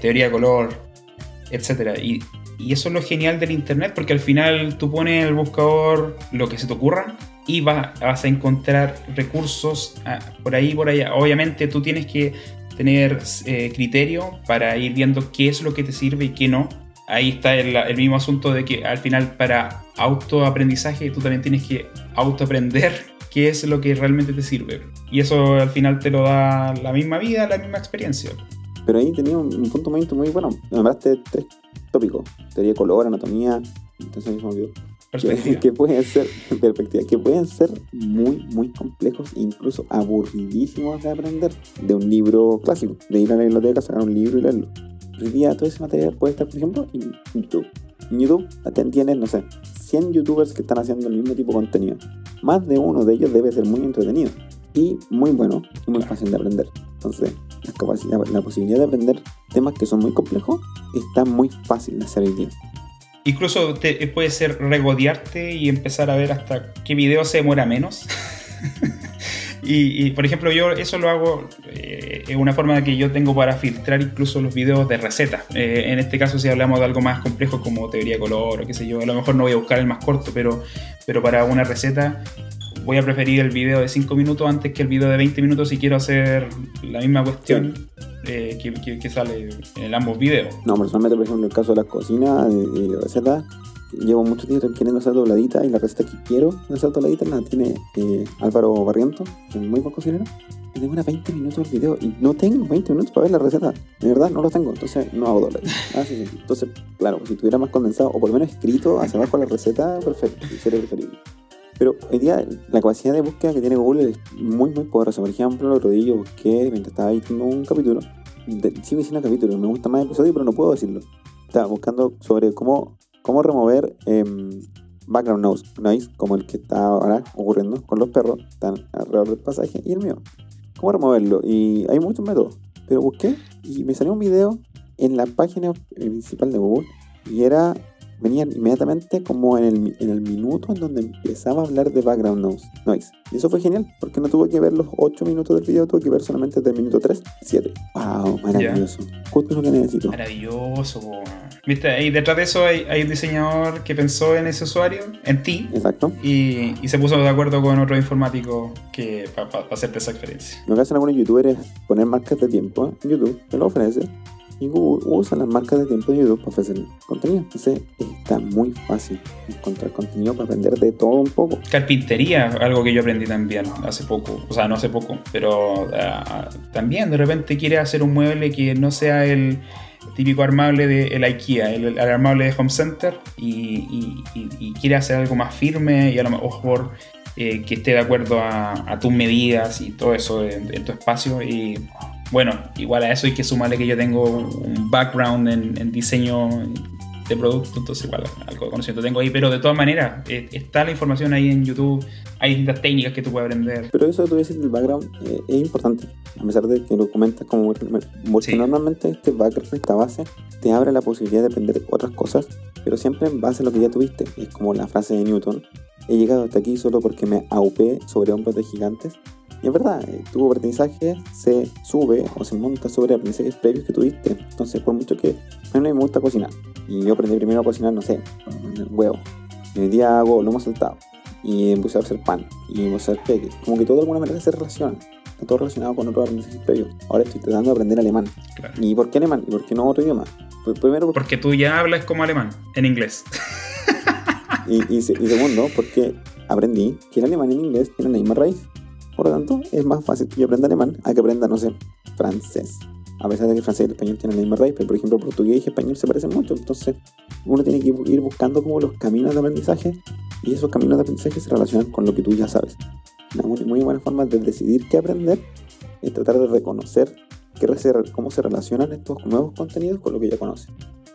C: teoría de color, etc. Y, y eso es lo genial del Internet, porque al final tú pones en el buscador lo que se te ocurra y va- vas a encontrar recursos ah, por ahí por allá. Obviamente tú tienes que tener eh, criterio para ir viendo qué es lo que te sirve y qué no. Ahí está el, el mismo asunto de que al final para autoaprendizaje tú también tienes que autoaprender qué es lo que realmente te sirve. Y eso al final te lo da la misma vida, la misma experiencia.
B: Pero ahí tenía un, un punto muy, muy bueno. De tres tópicos: teoría de color, anatomía. Entonces me olvidó. Que,
C: Perspectiva.
B: que pueden ser perspectiva, que pueden ser muy muy complejos e incluso aburridísimos de aprender de un libro clásico de ir a la biblioteca sacar un libro y leerlo. Hoy día todo ese material puede estar por ejemplo en YouTube. En YouTube tienes no sé 100 youtubers que están haciendo el mismo tipo de contenido. Más de uno de ellos debe ser muy entretenido y muy bueno y muy fácil de aprender. Entonces la, capacidad, la posibilidad de aprender temas que son muy complejos está muy fácil de hacer hoy día
C: Incluso te, eh, puede ser regodearte y empezar a ver hasta qué video se demora menos. y, y, por ejemplo, yo eso lo hago, eh, es una forma que yo tengo para filtrar incluso los videos de recetas. Eh, en este caso, si hablamos de algo más complejo como teoría de color o qué sé yo, a lo mejor no voy a buscar el más corto, pero, pero para una receta voy a preferir el video de 5 minutos antes que el video de 20 minutos si quiero hacer la misma cuestión eh, que, que, sale en ambos videos.
B: No, personalmente, por ejemplo, en el caso de la cocina, de, de recetas, llevo mucho tiempo queriendo hacer dobladita y la receta que quiero hacer dobladita la tiene eh, Álvaro Barriento, que es muy buen cocinero. Y demora 20 minutos el video y no tengo 20 minutos para ver la receta. De verdad, no lo tengo. Entonces no hago dobladita. Ah, sí, sí. Entonces, claro, si tuviera más condensado o por lo menos escrito hacia abajo la receta, perfecto. Sería preferible. Pero hoy día la capacidad de búsqueda que tiene Google es muy, muy poderosa. Por ejemplo, el otro día busqué, mientras estaba editando un capítulo, de, hice un capítulo, me gusta más el episodio, pero no puedo decirlo. Estaba buscando sobre cómo cómo remover eh, background noise, como el que está ahora ocurriendo con los perros, están alrededor del pasaje, y el mío. ¿Cómo removerlo? Y hay muchos métodos, pero busqué y me salió un video en la página principal de Google y era venían inmediatamente como en el, en el minuto en donde empezaba a hablar de background noise. Y eso fue genial, porque no tuve que ver los 8 minutos del video, tuve que ver solamente del minuto 3, 7. ¡Wow! Maravilloso. Justo lo que necesito.
C: Maravilloso. Viste, y detrás de eso hay, hay, un diseñador que pensó en ese usuario, en ti.
B: Exacto.
C: Y, y se puso de acuerdo con otro informático que para pa, pa hacerte esa experiencia.
B: Lo que hacen algunos youtubers es poner marcas de tiempo en YouTube, te lo ofrece y Google usa las marcas de tiempo de YouTube para ofrecer contenido. Entonces está muy fácil encontrar contenido para aprender de todo un poco.
C: Carpintería, algo que yo aprendí también hace poco, o sea, no hace poco, pero uh, también de repente quiere hacer un mueble que no sea el típico armable de el IKEA, el, armable de Home Center y, y, quiere hacer algo más firme y a lo mejor eh, que esté de acuerdo a, tus medidas y todo eso en, en tu espacio bueno, igual a eso hay que sumarle que yo tengo un background en, en diseño de producto, entonces igual algo de conocimiento tengo ahí, pero de todas maneras, eh, está la información ahí en YouTube, hay distintas técnicas que tú puedes aprender.
B: Pero eso tú dices del background eh, es importante, a pesar de que lo comentas como porque sí. normalmente este background, esta base, te abre la posibilidad de aprender otras cosas, pero siempre en base a lo que ya tuviste, es como la frase de Newton, he llegado hasta aquí solo porque me aupé sobre hombros de gigantes, y es verdad, eh, tu aprendizaje se sube o se monta sobre aprendizajes previos que tuviste. Entonces, por mucho que a mí me gusta cocinar, y yo aprendí primero a cocinar, no sé, huevo. Y hoy día hago lomo saltado, y empecé a hacer pan, y empecé a hacer peques. Como que todo de alguna manera se relaciona. Está todo relacionado con otros aprendizajes previos. Ahora estoy tratando de aprender alemán. Claro. ¿Y por qué alemán? ¿Y por qué no otro idioma?
C: Pues primero, porque... porque tú ya hablas como alemán, en inglés.
B: y, y, y segundo, porque aprendí que el alemán y el inglés tienen la misma raíz. Por lo tanto, es más fácil que yo aprenda alemán a que aprenda, no sé, francés. A pesar de que el francés y el español tienen la misma raíz, pero por ejemplo, portugués y español se parecen mucho. Entonces, uno tiene que ir buscando como los caminos de aprendizaje y esos caminos de aprendizaje se relacionan con lo que tú ya sabes. Una muy, muy buena forma de decidir qué aprender es tratar de reconocer qué, cómo se relacionan estos nuevos contenidos con lo que ya conoces.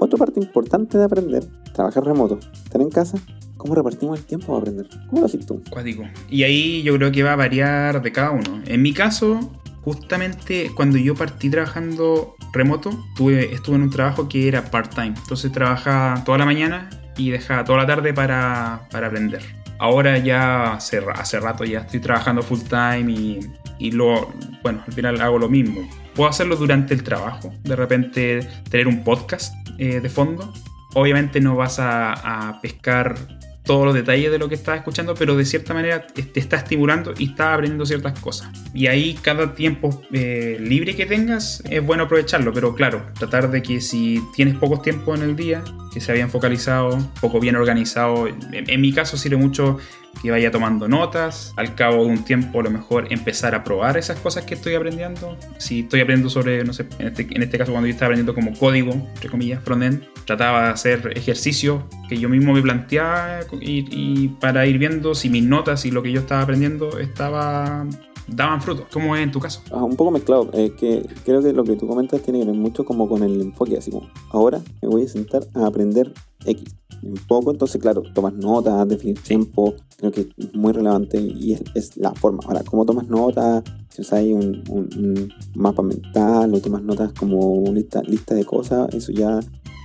B: Otra parte importante de aprender, trabajar remoto, estar en casa, ¿Cómo repartimos el tiempo para aprender? ¿Cómo lo haces tú?
C: Cuático. Y ahí yo creo que va a variar de cada uno. En mi caso, justamente cuando yo partí trabajando remoto, tuve, estuve en un trabajo que era part-time. Entonces trabajaba toda la mañana y dejaba toda la tarde para, para aprender. Ahora ya hace, hace, rato ya estoy trabajando full time y, y lo, bueno, al final hago lo mismo. Puedo hacerlo durante el trabajo, de repente tener un podcast eh, de fondo. Obviamente no vas a, pescar todos los detalles de lo que estás escuchando, pero de cierta manera te está estimulando y está aprendiendo ciertas cosas. Y ahí cada tiempo eh, libre que tengas es bueno aprovecharlo, pero claro, tratar de que si tienes pocos tiempos en el día, que se habían focalizado, poco bien organizado, en, en mi caso sirve mucho que vaya tomando notas, al cabo de un tiempo a lo mejor empezar a probar esas cosas que estoy aprendiendo. Si estoy aprendiendo sobre, no sé, en este, en este caso cuando yo estaba aprendiendo como código, entre comillas, frontend, trataba de hacer ejercicios que yo mismo me planteaba y, y para ir viendo si mis notas y lo que yo estaba aprendiendo estaba daban fruto. ¿Cómo es en tu caso?
B: Ah, un poco mezclado. Eh, que creo que lo que tú comentas tiene que ver mucho como con el enfoque, así como ahora me voy a sentar a aprender X. Un poco, entonces, claro, tomas notas, definir tiempo, creo que es muy relevante y es, es la forma. Ahora, ¿cómo tomas notas? Si usas ahí un, un, un, mapa mental o tomas notas como una lista, lista de cosas, eso ya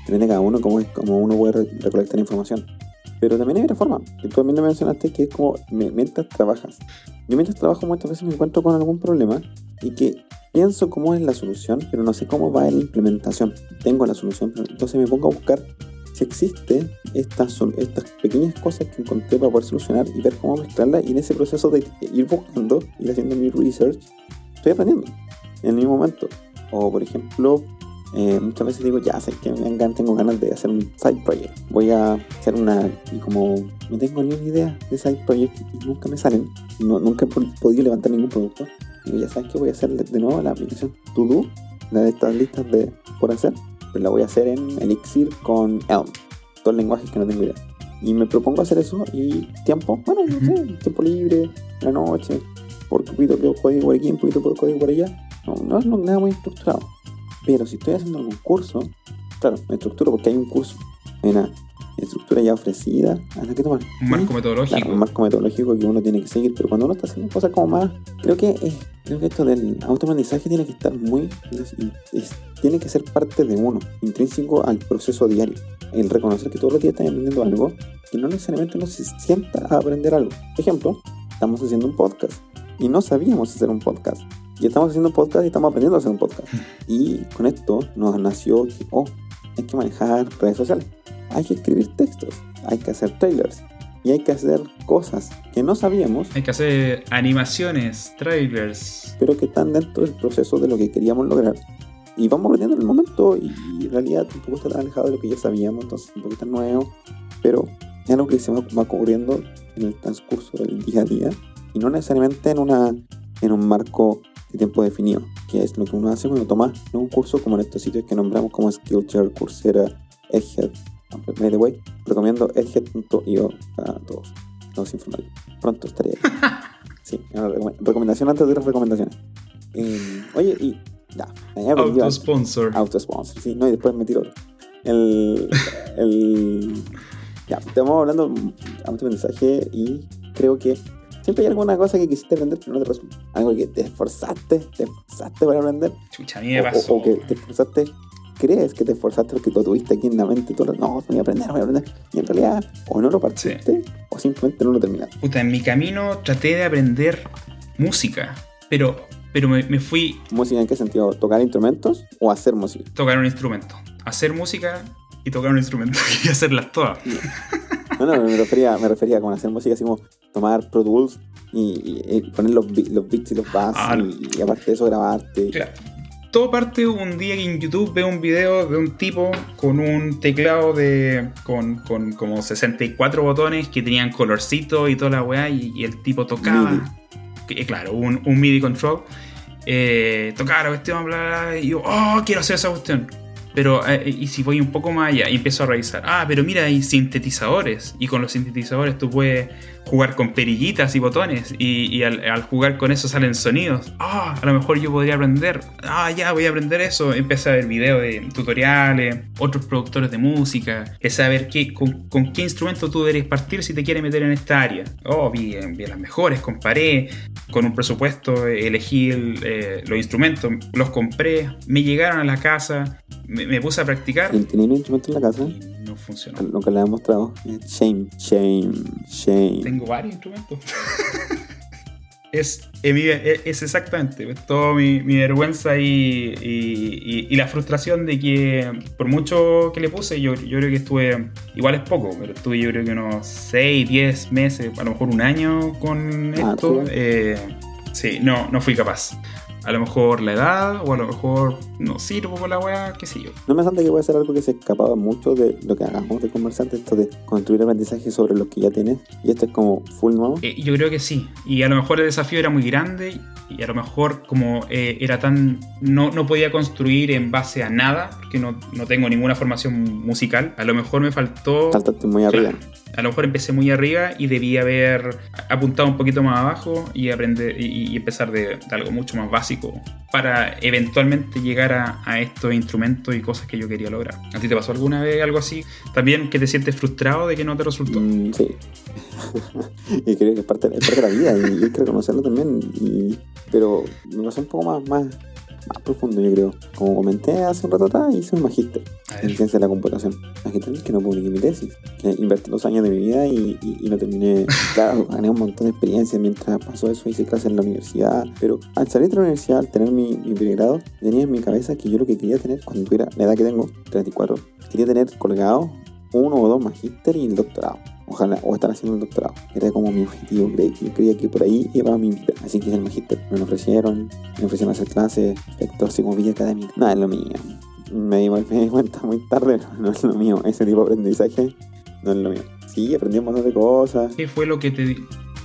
B: depende de cada uno, cómo, es, cómo uno puede recolectar información. Pero también hay otra forma, que tú también me mencionaste, que es como mientras trabajas. Yo mientras trabajo muchas veces me encuentro con algún problema y que pienso cómo es la solución, pero no sé cómo va la implementación. Tengo la solución, entonces me pongo a buscar si existe estas, son estas pequeñas cosas que encontré para poder solucionar y ver cómo mezclarlas y en ese proceso de ir buscando, ir haciendo mi research, estoy aprendiendo en el mismo momento. O por ejemplo, eh, muchas veces digo, ya sé que me tengo ganas de hacer un side project. Voy a hacer una. Y como no tengo ni una idea de side project y nunca me salen, nunca he podido levantar ningún producto, digo, ya sabes que voy a hacer de nuevo la aplicación To Do, la de estas listas de por hacer, pues la voy a hacer en Elixir con Elm, dos lenguajes que no tengo idea. Y me propongo hacer eso y tiempo, bueno, no sé, tiempo libre, la noche, por poquito código por aquí, un poquito por código por allá. No, no es nada muy estructurado. Pero si estoy haciendo algún curso, claro, me estructuro porque hay un curso, una estructura ya ofrecida a la que tomar.
C: Un marco metodológico.
B: Claro, un marco metodológico que uno tiene que seguir, pero cuando uno está haciendo cosas como más, creo que creo que esto del autoaprendizaje tiene que estar muy, tiene que ser parte de uno, intrínseco al proceso diario. El reconocer que todos los días están aprendiendo algo, que no necesariamente uno se sienta a aprender algo. Ejemplo, estamos haciendo un podcast y no sabíamos hacer un podcast y estamos haciendo un podcast y estamos aprendiendo a hacer un podcast. Y con esto nos nació que, oh, hay que manejar redes sociales, hay que escribir textos, hay que hacer trailers y hay que hacer cosas que no sabíamos.
C: Hay que hacer animaciones, trailers.
B: Pero que están dentro del proceso de lo que queríamos lograr. Y vamos aprendiendo en el momento y, en realidad tampoco está tan alejado de lo que ya sabíamos, entonces un poquito nuevo, pero es algo que se va, va ocurriendo en el transcurso del día a día y no necesariamente en, una, en un marco de tiempo definido, que es lo que uno hace cuando toma un curso como en estos sitios que nombramos como Skillshare, Coursera, Egghead. By the way, recomiendo egghead.io para todos, los informales. Pronto estaré ahí. Sí, recomendación antes de las recomendaciones. Eh, oye, y ya.
C: Autosponsor.
B: Autosponsor, sí, no, y después me tiro El. el ya, estamos hablando de autoaprendizaje y creo que Siempre hay alguna cosa que quisiste aprender pero no te resulta. Algo que te esforzaste, te esforzaste para aprender.
C: Chucha, a mí me pasó.
B: O, que te esforzaste, crees que te esforzaste porque lo tuviste aquí en la mente. Todo, no, voy a aprender, voy a aprender. Y en realidad, o no lo partiste, o simplemente no lo terminaste.
C: Puta, en mi camino traté de aprender música, pero, pero me, me fui.
B: ¿Música en qué sentido? ¿Tocar instrumentos o hacer música?
C: Tocar un instrumento. Hacer música y tocar un instrumento y hacerlas todas.
B: No, no, me refería, me refería con hacer música así como tomar Pro Tools y, poner los, los, beats y los bass ah, y, aparte de eso grabarte.
C: Claro. Todo parte un día que en YouTube veo un video de un tipo con un teclado de con, con como 64 botones que tenían colorcito y toda la weá y, el tipo tocaba. Eh, claro, un, un MIDI control. Eh, tocaba la cuestión, bla, bla, bla, y yo, oh, quiero hacer esa cuestión pero, eh, y si voy un poco más allá y empiezo a revisar, ah, pero mira, hay sintetizadores. Y con los sintetizadores tú puedes jugar con perillitas y botones y, al, jugar con eso salen sonidos. Ah, a lo mejor yo podría aprender. Ah, ya, voy a aprender eso. Empecé a ver videos de tutoriales, otros productores de música, es saber qué, con, qué instrumento tú deberías partir si te quieres meter en esta área. Oh, vi, las mejores, comparé, con un presupuesto elegí eh, los instrumentos, los compré, me llegaron a la casa, me, puse a practicar.
B: ¿Tenía un en la casa?
C: No funcionó.
B: Nunca le he mostrado. Shame, shame, shame.
C: Tengo varios instrumentos. es, es exactamente todo mi, vergüenza y, y, la frustración de que por mucho que le puse, yo, yo creo que estuve, igual es poco, pero estuve yo creo que unos 6, 10 meses, a lo mejor un año con ah, esto. Eh, sí, no, no fui capaz a lo mejor la edad, o a lo mejor no sirvo con la weá, qué sé yo.
B: No me falta que puede ser algo que se escapaba mucho de lo que hagamos de conversante, esto de construir aprendizaje sobre lo que ya tienes, y esto es como full nuevo.
C: Eh, yo creo que sí, y a lo mejor el desafío era muy grande, y a lo mejor como eh, era tan... No, no podía construir en base a nada, porque no, no, tengo ninguna formación musical, a lo mejor me faltó...
B: Saltaste muy arriba.
C: A lo mejor empecé muy arriba y debía haber apuntado un poquito más abajo y aprender y, empezar de algo mucho más básico para eventualmente llegar a, estos instrumentos y cosas que yo quería lograr. ¿A ti te pasó alguna vez algo así? ¿También que te sientes frustrado de que no te resultó?
B: Mm, sí. y creo que es parte, de la vida y hay que reconocerlo también. pero me pasó un poco más, más profundo, yo creo. Como comenté hace un rato atrás, hice un magíster en ciencia de la computación. Magíster que no publiqué mi tesis, que invertí dos años de mi vida y, y, no terminé. Claro, gané un montón de experiencia mientras pasó eso, hice clases en la universidad. Pero al salir de la universidad, al tener mi, mi primer grado, tenía en mi cabeza que yo lo que quería tener cuando tuviera la edad que tengo, 34, quería tener colgado uno o dos magíster y el doctorado. Ojalá, o estar haciendo el doctorado. Era como mi objetivo, creí, yo creía que por ahí iba mi vida. Así que hice el magíster. Me lo ofrecieron, me ofrecieron hacer clases, vector psicología académica. Nada, es lo mío. Me di, me di cuenta muy tarde, no es lo mío. Ese tipo de aprendizaje no es lo mío. Sí, aprendí un montón de cosas.
C: ¿Qué fue lo que te,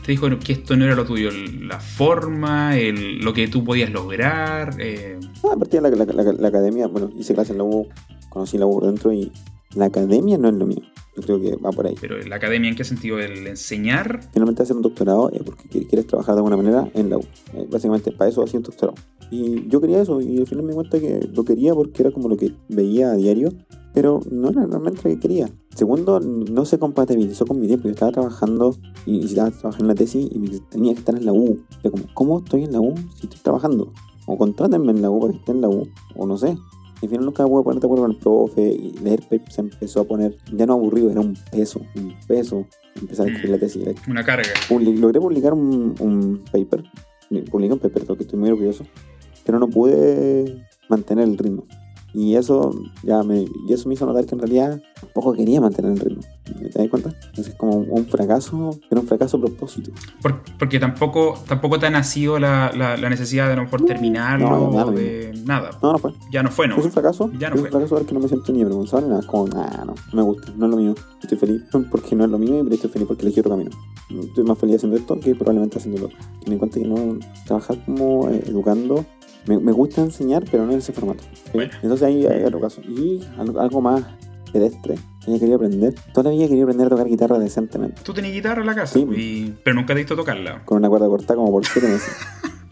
C: te dijo que esto no era lo tuyo? La forma, el, lo que tú podías lograr. Eh...
B: Ah, a partir de la, la, la, la, academia, bueno, hice clases en la U, conocí la U por dentro y la academia no es lo mío. Yo creo que va por ahí.
C: ¿Pero la academia en qué sentido? ¿El enseñar?
B: Finalmente hacer un doctorado es porque quieres trabajar de alguna manera en la U. Eh, básicamente para eso hacía un doctorado. Y yo quería eso y al final me di cuenta que lo quería porque era como lo que veía a diario, pero no era realmente lo que quería. Segundo, no se compatibilizó con mi tiempo. Yo estaba trabajando y necesitaba trabajar en la tesis y tenía que estar en la U. Era como, ¿cómo estoy en la U si estoy trabajando? O contrátenme en la U para que esté en la U, o no sé. Y al final nunca pude poner de acuerdo con el profe y leer papers se empezó a poner ya no aburrido, era un peso, un peso empezar a escribir la tesis.
C: Una carga.
B: Logré publicar un, un paper, publiqué un paper, porque estoy muy orgulloso, pero no pude mantener el ritmo. Y eso ya me, y eso me hizo notar que en realidad tampoco quería mantener el ritmo. ¿Te das cuenta? Entonces es como un fracaso, era un fracaso a propósito.
C: Por, porque tampoco, tampoco te ha nacido la, la, la necesidad de a lo mejor terminarlo
B: no, nada,
C: de nada.
B: No, no fue.
C: Ya no fue, ¿no?
B: ¿Es un fracaso?
C: Ya no
B: es
C: fue.
B: un fracaso ver que no me siento ni avergonzado ni nada. Como, nah, no, no me gusta, no es lo mío. Estoy feliz porque no es lo mío y estoy feliz porque elegí otro camino. Estoy más feliz haciendo esto que probablemente haciéndolo. Y me di cuenta que no trabajar como eh, educando me, me, gusta enseñar, pero no en ese formato. ¿sí?
C: Bueno.
B: Entonces ahí hay otro caso. Y algo, algo más pedestre yo quería aprender. Toda la vida quería aprender a tocar guitarra decentemente.
C: Tú tenías guitarra en la casa,
B: Sí.
C: y- pero nunca te visto tocarla.
B: Con una cuerda cortada como por siete meses.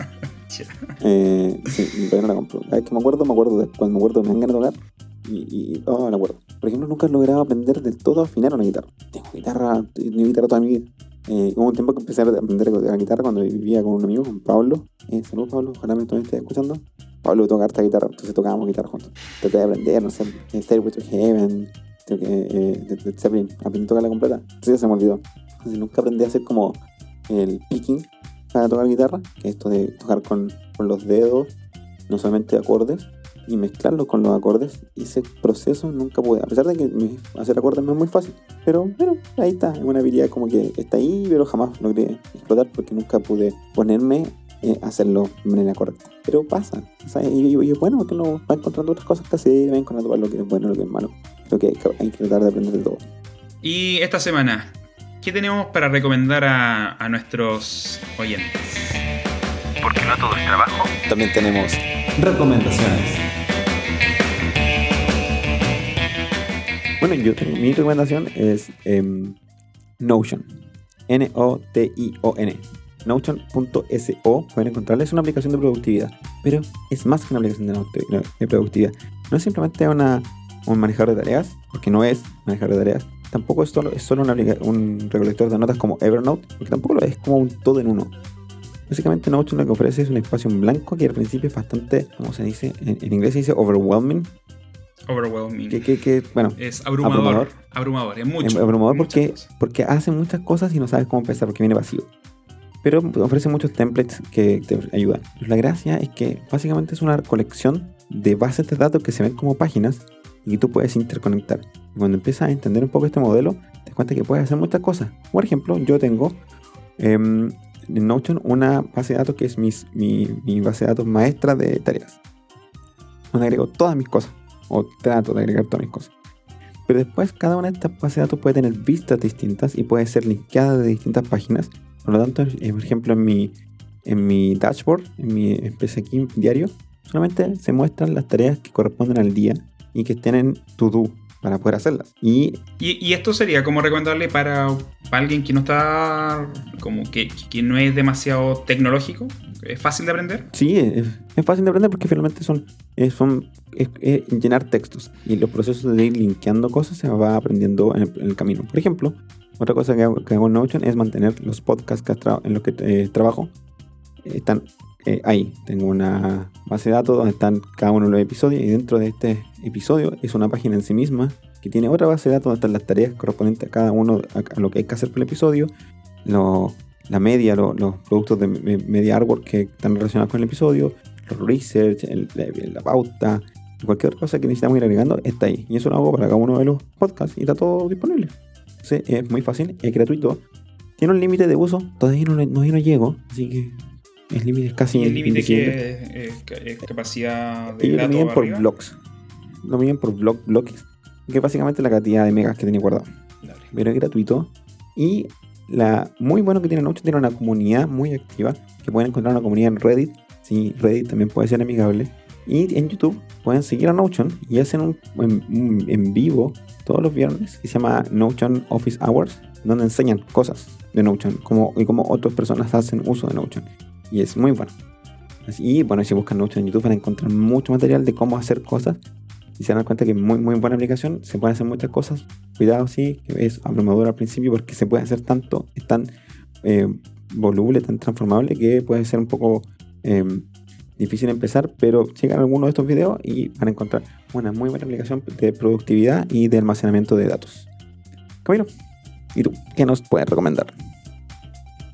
B: Eh, sí, todavía no la compro. Cada vez que me acuerdo, me acuerdo de cuando me acuerdo me dan ganas de tocar. Y, y oh, la acuerdo. Por ejemplo, nunca he logrado aprender del todo a afinar una guitarra. Tengo guitarra, tengo guitarra toda mi vida. Eh, hubo un tiempo que empecé a aprender a tocar guitarra cuando vivía con un amigo, con Pablo. Eh, saludos, Pablo, ojalá me esté escuchando. Pablo toca harta guitarra, entonces tocábamos guitarra juntos. Traté de aprender, no sé, Stairway to Heaven, que eh, Zeppelin, aprendí a tocarla completa. Ya se me olvidó. Entonces nunca aprendí a hacer como el picking para tocar guitarra, esto de tocar con, con los dedos, no solamente acordes, y mezclarlos con los acordes. Y ese proceso nunca pude, a pesar de que hacer acordes no es muy fácil. Pero bueno, ahí está, es una habilidad como que está ahí, pero jamás logré explotar porque nunca pude ponerme eh, hacerlo de manera correcta. Pero pasa, o y, y- bueno porque uno va encontrando otras cosas que hacer, va encontrando lo que es bueno lo que es malo. Creo que hay, que hay que tratar de aprender de todo.
C: Y esta semana, ¿qué tenemos para recomendar a, a nuestros oyentes?
A: Porque no todo es trabajo.
B: También tenemos
A: Recomendaciones.
B: Bueno, yo tengo, mi recomendación es em, Notion. N-O-T-I-O-N. Notion.so. Pueden encontrarla. Es una aplicación de productividad. Pero es más que una aplicación de, de productividad. No es simplemente una, un manejador de tareas, porque no es manejador de tareas. Tampoco es solo, es solo una un recolector de notas como Evernote, porque tampoco lo es como un todo en uno. Básicamente Notion lo que ofrece es un espacio en blanco que al principio es bastante, ¿cómo se dice? En, en inglés se dice overwhelming.
C: Overwhelming.
B: Que, que, que, bueno,
C: Es abrumador.
B: Abrumador.
C: Abrumador, es mucho.
B: Es abrumador porque,
C: cosas.
B: porque hace muchas cosas y no sabes cómo empezar porque viene vacío. Pero ofrece muchos templates que te ayudan. La gracia es que básicamente es una colección de bases de datos que se ven como páginas y tú puedes interconectar. Y cuando empiezas a entender un poco este modelo, te das cuenta que puedes hacer muchas cosas. Por ejemplo, yo tengo em, en Notion una base de datos que es mis- mi, mi base de datos maestra de tareas. Donde agrego todas mis cosas. O trato de agregar todas mis cosas. Pero después cada una de estas bases de datos puede tener vistas distintas y puede ser linkeada de distintas páginas. Por lo tanto, eh, por ejemplo, en mi, en mi dashboard, en mi especie aquí diario, solamente se muestran las tareas que corresponden al día y que estén en to do para poder hacerlas. Y
C: Y, y esto sería como recomendarle para, para alguien que no está, como que, que no es demasiado tecnológico, es fácil de aprender.
B: sí, es, es fácil de aprender porque finalmente son, es, son es- es llenar textos y los procesos de ir linkeando cosas se va aprendiendo en el, en el camino. Por ejemplo, otra cosa que hago, que hago en Notion es mantener los podcasts que tra- en los que eh, trabajo. eh, están eh, ahí. Tengo una base de datos donde están cada uno de los episodios y dentro de este episodio es una página en sí misma que tiene otra base de datos donde están las tareas correspondientes a cada uno, a, lo que hay que hacer por el episodio, la media, lo- los productos de me- media artwork que están relacionados con el episodio, los research, la, la pauta, Cualquier cosa que necesitamos ir agregando está ahí. Y eso lo hago para cada uno de los podcasts y está todo disponible. Entonces, es muy fácil, es gratuito. Tiene un límite de uso, todavía no, no llego, así que el límite es casi.
C: ¿Y el límite que es, es capacidad de
B: Ellos lo miden por
C: arriba?
B: blocks. Lo miden por block, bloques. Que es básicamente la cantidad de megas que tiene guardado.
C: Dale.
B: Pero es gratuito. Y la muy bueno que tiene Notion tiene una comunidad muy activa. Que pueden encontrar una comunidad en Reddit. Sí, Reddit también puede ser amigable. Y en YouTube pueden seguir a Notion y hacen un en, en vivo todos los viernes que se llama Notion Office Hours, donde enseñan cosas de Notion como, y cómo otras personas hacen uso de Notion. Y es muy bueno. Y bueno, si buscan Notion en YouTube van a encontrar mucho material de cómo hacer cosas. Y se dan cuenta que es muy, muy buena aplicación. Se pueden hacer muchas cosas. Cuidado, sí, que es abrumador al principio porque se puede hacer tanto, es tan eh, voluble, tan transformable que puede ser un poco eh, difícil empezar. Pero chequen alguno de estos videos y van a encontrar una muy buena aplicación de productividad y de almacenamiento de datos. Camilo, ¿y tú? ¿Qué nos puedes recomendar?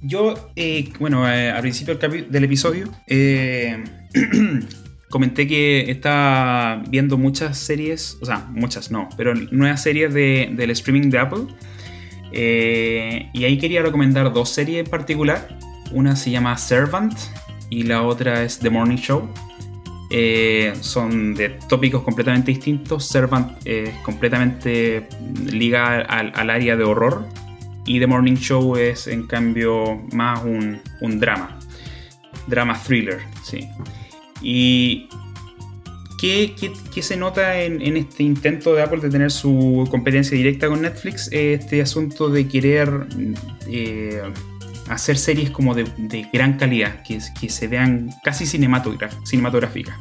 C: Yo, eh, bueno, eh, al principio del, episodio eh, comenté que estaba viendo muchas series, o sea, muchas no, pero nuevas series de- del streaming de Apple. Eh, y ahí quería recomendar dos series en particular. Una se llama Servant y la otra es The Morning Show. Son de tópicos completamente distintos. Servant es completamente ligada al, al área de horror y The Morning Show es en cambio más un, drama. Drama thriller, sí. Y ¿qué, qué- qué se nota en, este intento de Apple de tener su competencia directa con Netflix? Este asunto de querer eh, hacer series como de, gran calidad, que, que se vean casi cinematográficas.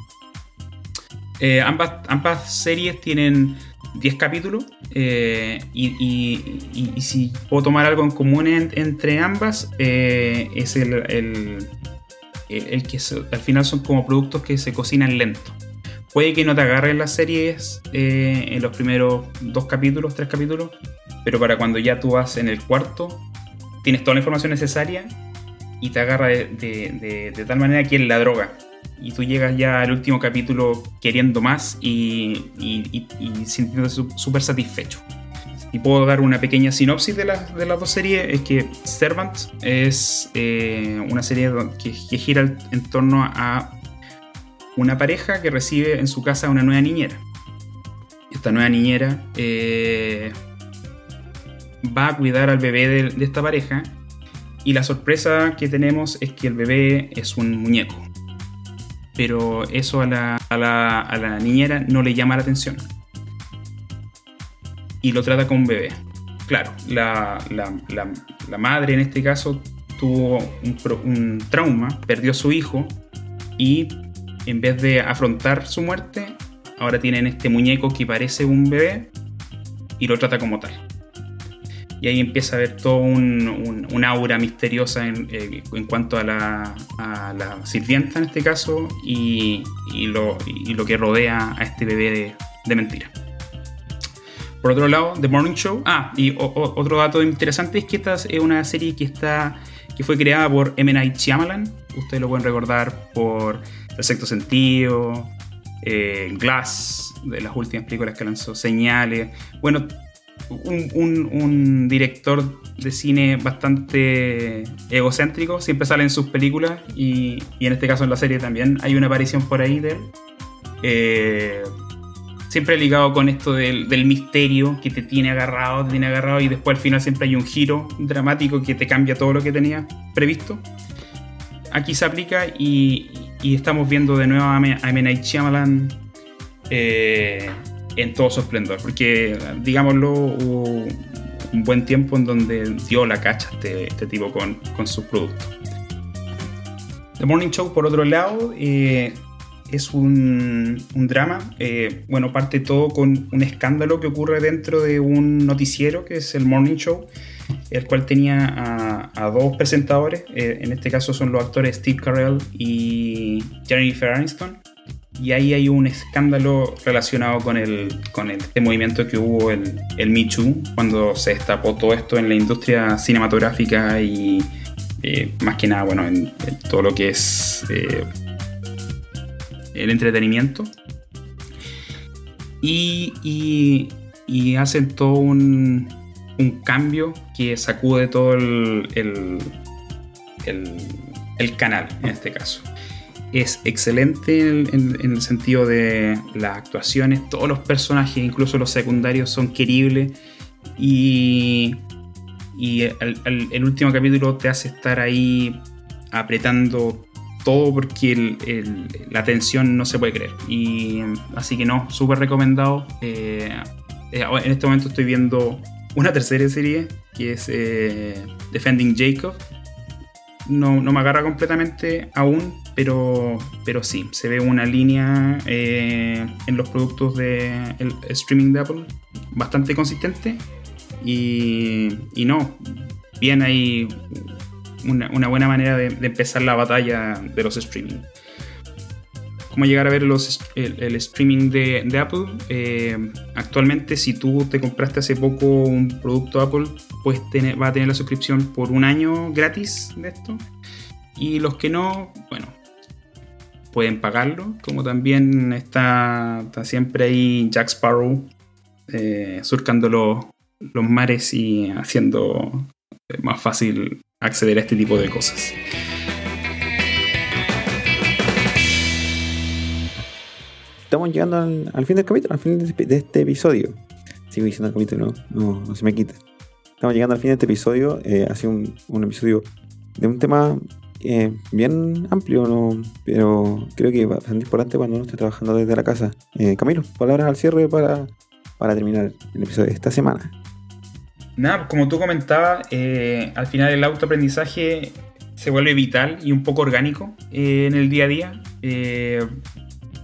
C: Eh, ambas series tienen 10 capítulos eh, y, y- y- si puedo tomar algo en común en- entre ambas eh, es el, el- el- que se- al final son como productos que se cocinan lento. Puede que no te agarren las series eh, en los primeros dos capítulos, tres capítulos, pero para cuando ya tú vas en el cuarto, tienes toda la información necesaria y te agarra de, de- de- de tal manera que es la droga. Y tú llegas ya al último capítulo queriendo más y, y, y- y súper satisfecho. Y puedo dar una pequeña sinopsis de, las- de las dos series. Es que Servant es eh, una serie que, gira en torno a una pareja que recibe en su casa una nueva niñera. Esta nueva niñera eh, va a cuidar al bebé de esta pareja y la sorpresa que tenemos es que el bebé es un muñeco. Pero eso a la, a la- a la niñera no le llama la atención. Y lo trata como un bebé. Claro, la, la- madre en este caso tuvo un trauma, perdió a su hijo y en vez de afrontar su muerte, ahora tienen este muñeco que parece un bebé y lo trata como tal. Y ahí empieza a haber todo un, un- aura misteriosa en, eh, en cuanto a la, la sirvienta en este caso y, y lo, y lo que rodea a este bebé de, mentira. Por otro lado, The Morning Show. Ah, y otro dato interesante es que esta es una serie que está que fue creada por M. Night Shyamalan. Ustedes lo pueden recordar por El Sexto Sentido, eh, Glass, de las últimas películas que lanzó, Señales. Bueno, un, director de cine bastante egocéntrico, siempre sale en sus películas y, y en este caso en la serie también hay una aparición por ahí de él. Eh, siempre ligado con esto del, del misterio que te tiene agarrado, te tiene agarrado y después al final siempre hay un giro dramático que te cambia todo lo que tenías previsto. Aquí se aplica y, y estamos viendo de nuevo a M. Night en todo su esplendor. Porque, digámoslo, hubo un buen tiempo en donde dio la cacha este, este tipo con, con sus productos. The Morning Show, por otro lado, eh, es un, un drama. eh, bueno, parte todo con un escándalo que ocurre dentro de un noticiero que es el Morning Show, el cual tenía a, a dos presentadores. eh, en este caso son los actores Steve Carell y Jennifer Aniston. Y ahí hay un escándalo relacionado con, el, con este movimiento que hubo, el, el Too, cuando se destapó todo esto en la industria cinematográfica y eh, más que nada, bueno, en, todo lo que es eh, el entretenimiento. y, y, hacen todo un, un, cambio que sacude todo el, el, el, canal en este caso. Es excelente en, el sentido de las actuaciones, todos los personajes, incluso los secundarios, son queribles y, y el último capítulo te hace estar ahí apretando todo porque la tensión no se puede creer. Y así que no, súper recomendado. Eh, eh, en este momento estoy viendo una tercera serie que es eh, Defending Jacob. No, me agarra completamente aún, pero, pero sí, se ve una línea en los productos de streaming de Apple bastante consistente. Y, y no, bien ahí una, buena manera de, empezar la batalla de los streaming. ¿Cómo llegar a ver los, el, streaming de, Apple? Eh, actualmente, si tú te compraste hace poco un producto Apple, pues va a tener la suscripción por un año gratis de esto. Y los que no, bueno, pueden pagarlo. Como también está, siempre ahí Jack Sparrow eh, surcando los, los mares y haciendo más fácil acceder a este tipo de cosas.
B: Estamos llegando al, fin del capítulo, al fin de, este episodio. Sigo diciendo el capítulo, no, no, se me quita. Estamos llegando al fin de este episodio. Eh, ha sido un, episodio de un tema eh, bien amplio, ¿no? pero creo que bastante importante cuando uno está trabajando desde la casa. Eh, Camilo, palabras al cierre para, para terminar el episodio de esta semana.
C: Nada, como tú comentabas, eh, al final el autoaprendizaje se vuelve vital y un poco orgánico en el día a día.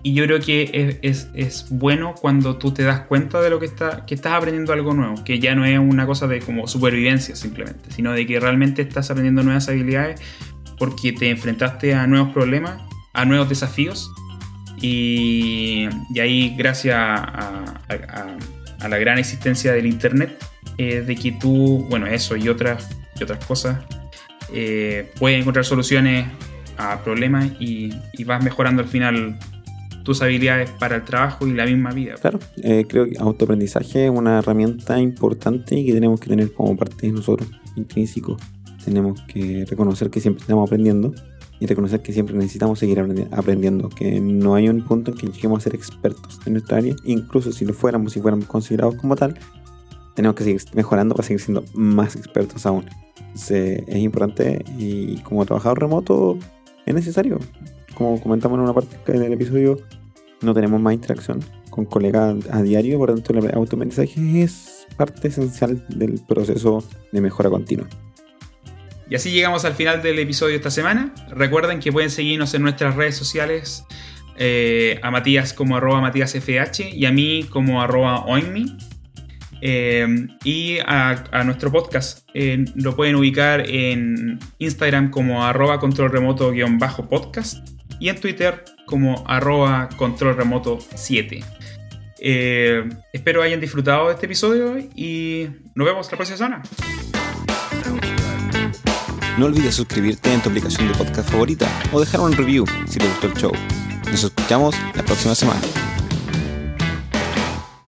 C: Y yo creo que es, bueno cuando tú te das cuenta de lo que, está, que estás aprendiendo algo nuevo, que ya no es una cosa de como supervivencia simplemente, sino de que realmente estás aprendiendo nuevas habilidades porque te enfrentaste a nuevos problemas, a nuevos desafíos. Y, ahí, gracias a, a la gran existencia del Internet, eh, de que tú, bueno, eso y otras, y otras cosas, eh, puedes encontrar soluciones a problemas y, vas mejorando al final tus habilidades para el trabajo y la misma vida.
B: Claro, eh, creo que autoaprendizaje es una herramienta importante y que tenemos que tener como parte de nosotros, intrínseco. Tenemos que reconocer que siempre estamos aprendiendo y reconocer que siempre necesitamos seguir aprendiendo, que no hay un punto en que lleguemos a ser expertos en nuestra área, incluso si lo fuéramos, si fuéramos considerados como tal, tenemos que seguir mejorando para seguir siendo más expertos aún. es importante y como trabajador remoto es necesario. Como comentamos en una parte del episodio, no tenemos más interacción con colegas a diario, por lo tanto el autoaprendizaje es parte esencial del proceso de mejora continua.
C: Y así llegamos al final del episodio de esta semana. Recuerden que pueden seguirnos en nuestras redes sociales eh, a Matías como arroba matíasfh y a mí como arroba oinmi. Eh, y a, nuestro podcast lo pueden ubicar en Instagram como arroba control remoto podcast y en Twitter como arroba control remoto 7. Eh, espero hayan disfrutado de este episodio y nos vemos la próxima semana.
A: No olvides suscribirte en tu aplicación de podcast favorita o dejar un review si te gustó el show. Nos escuchamos la próxima semana.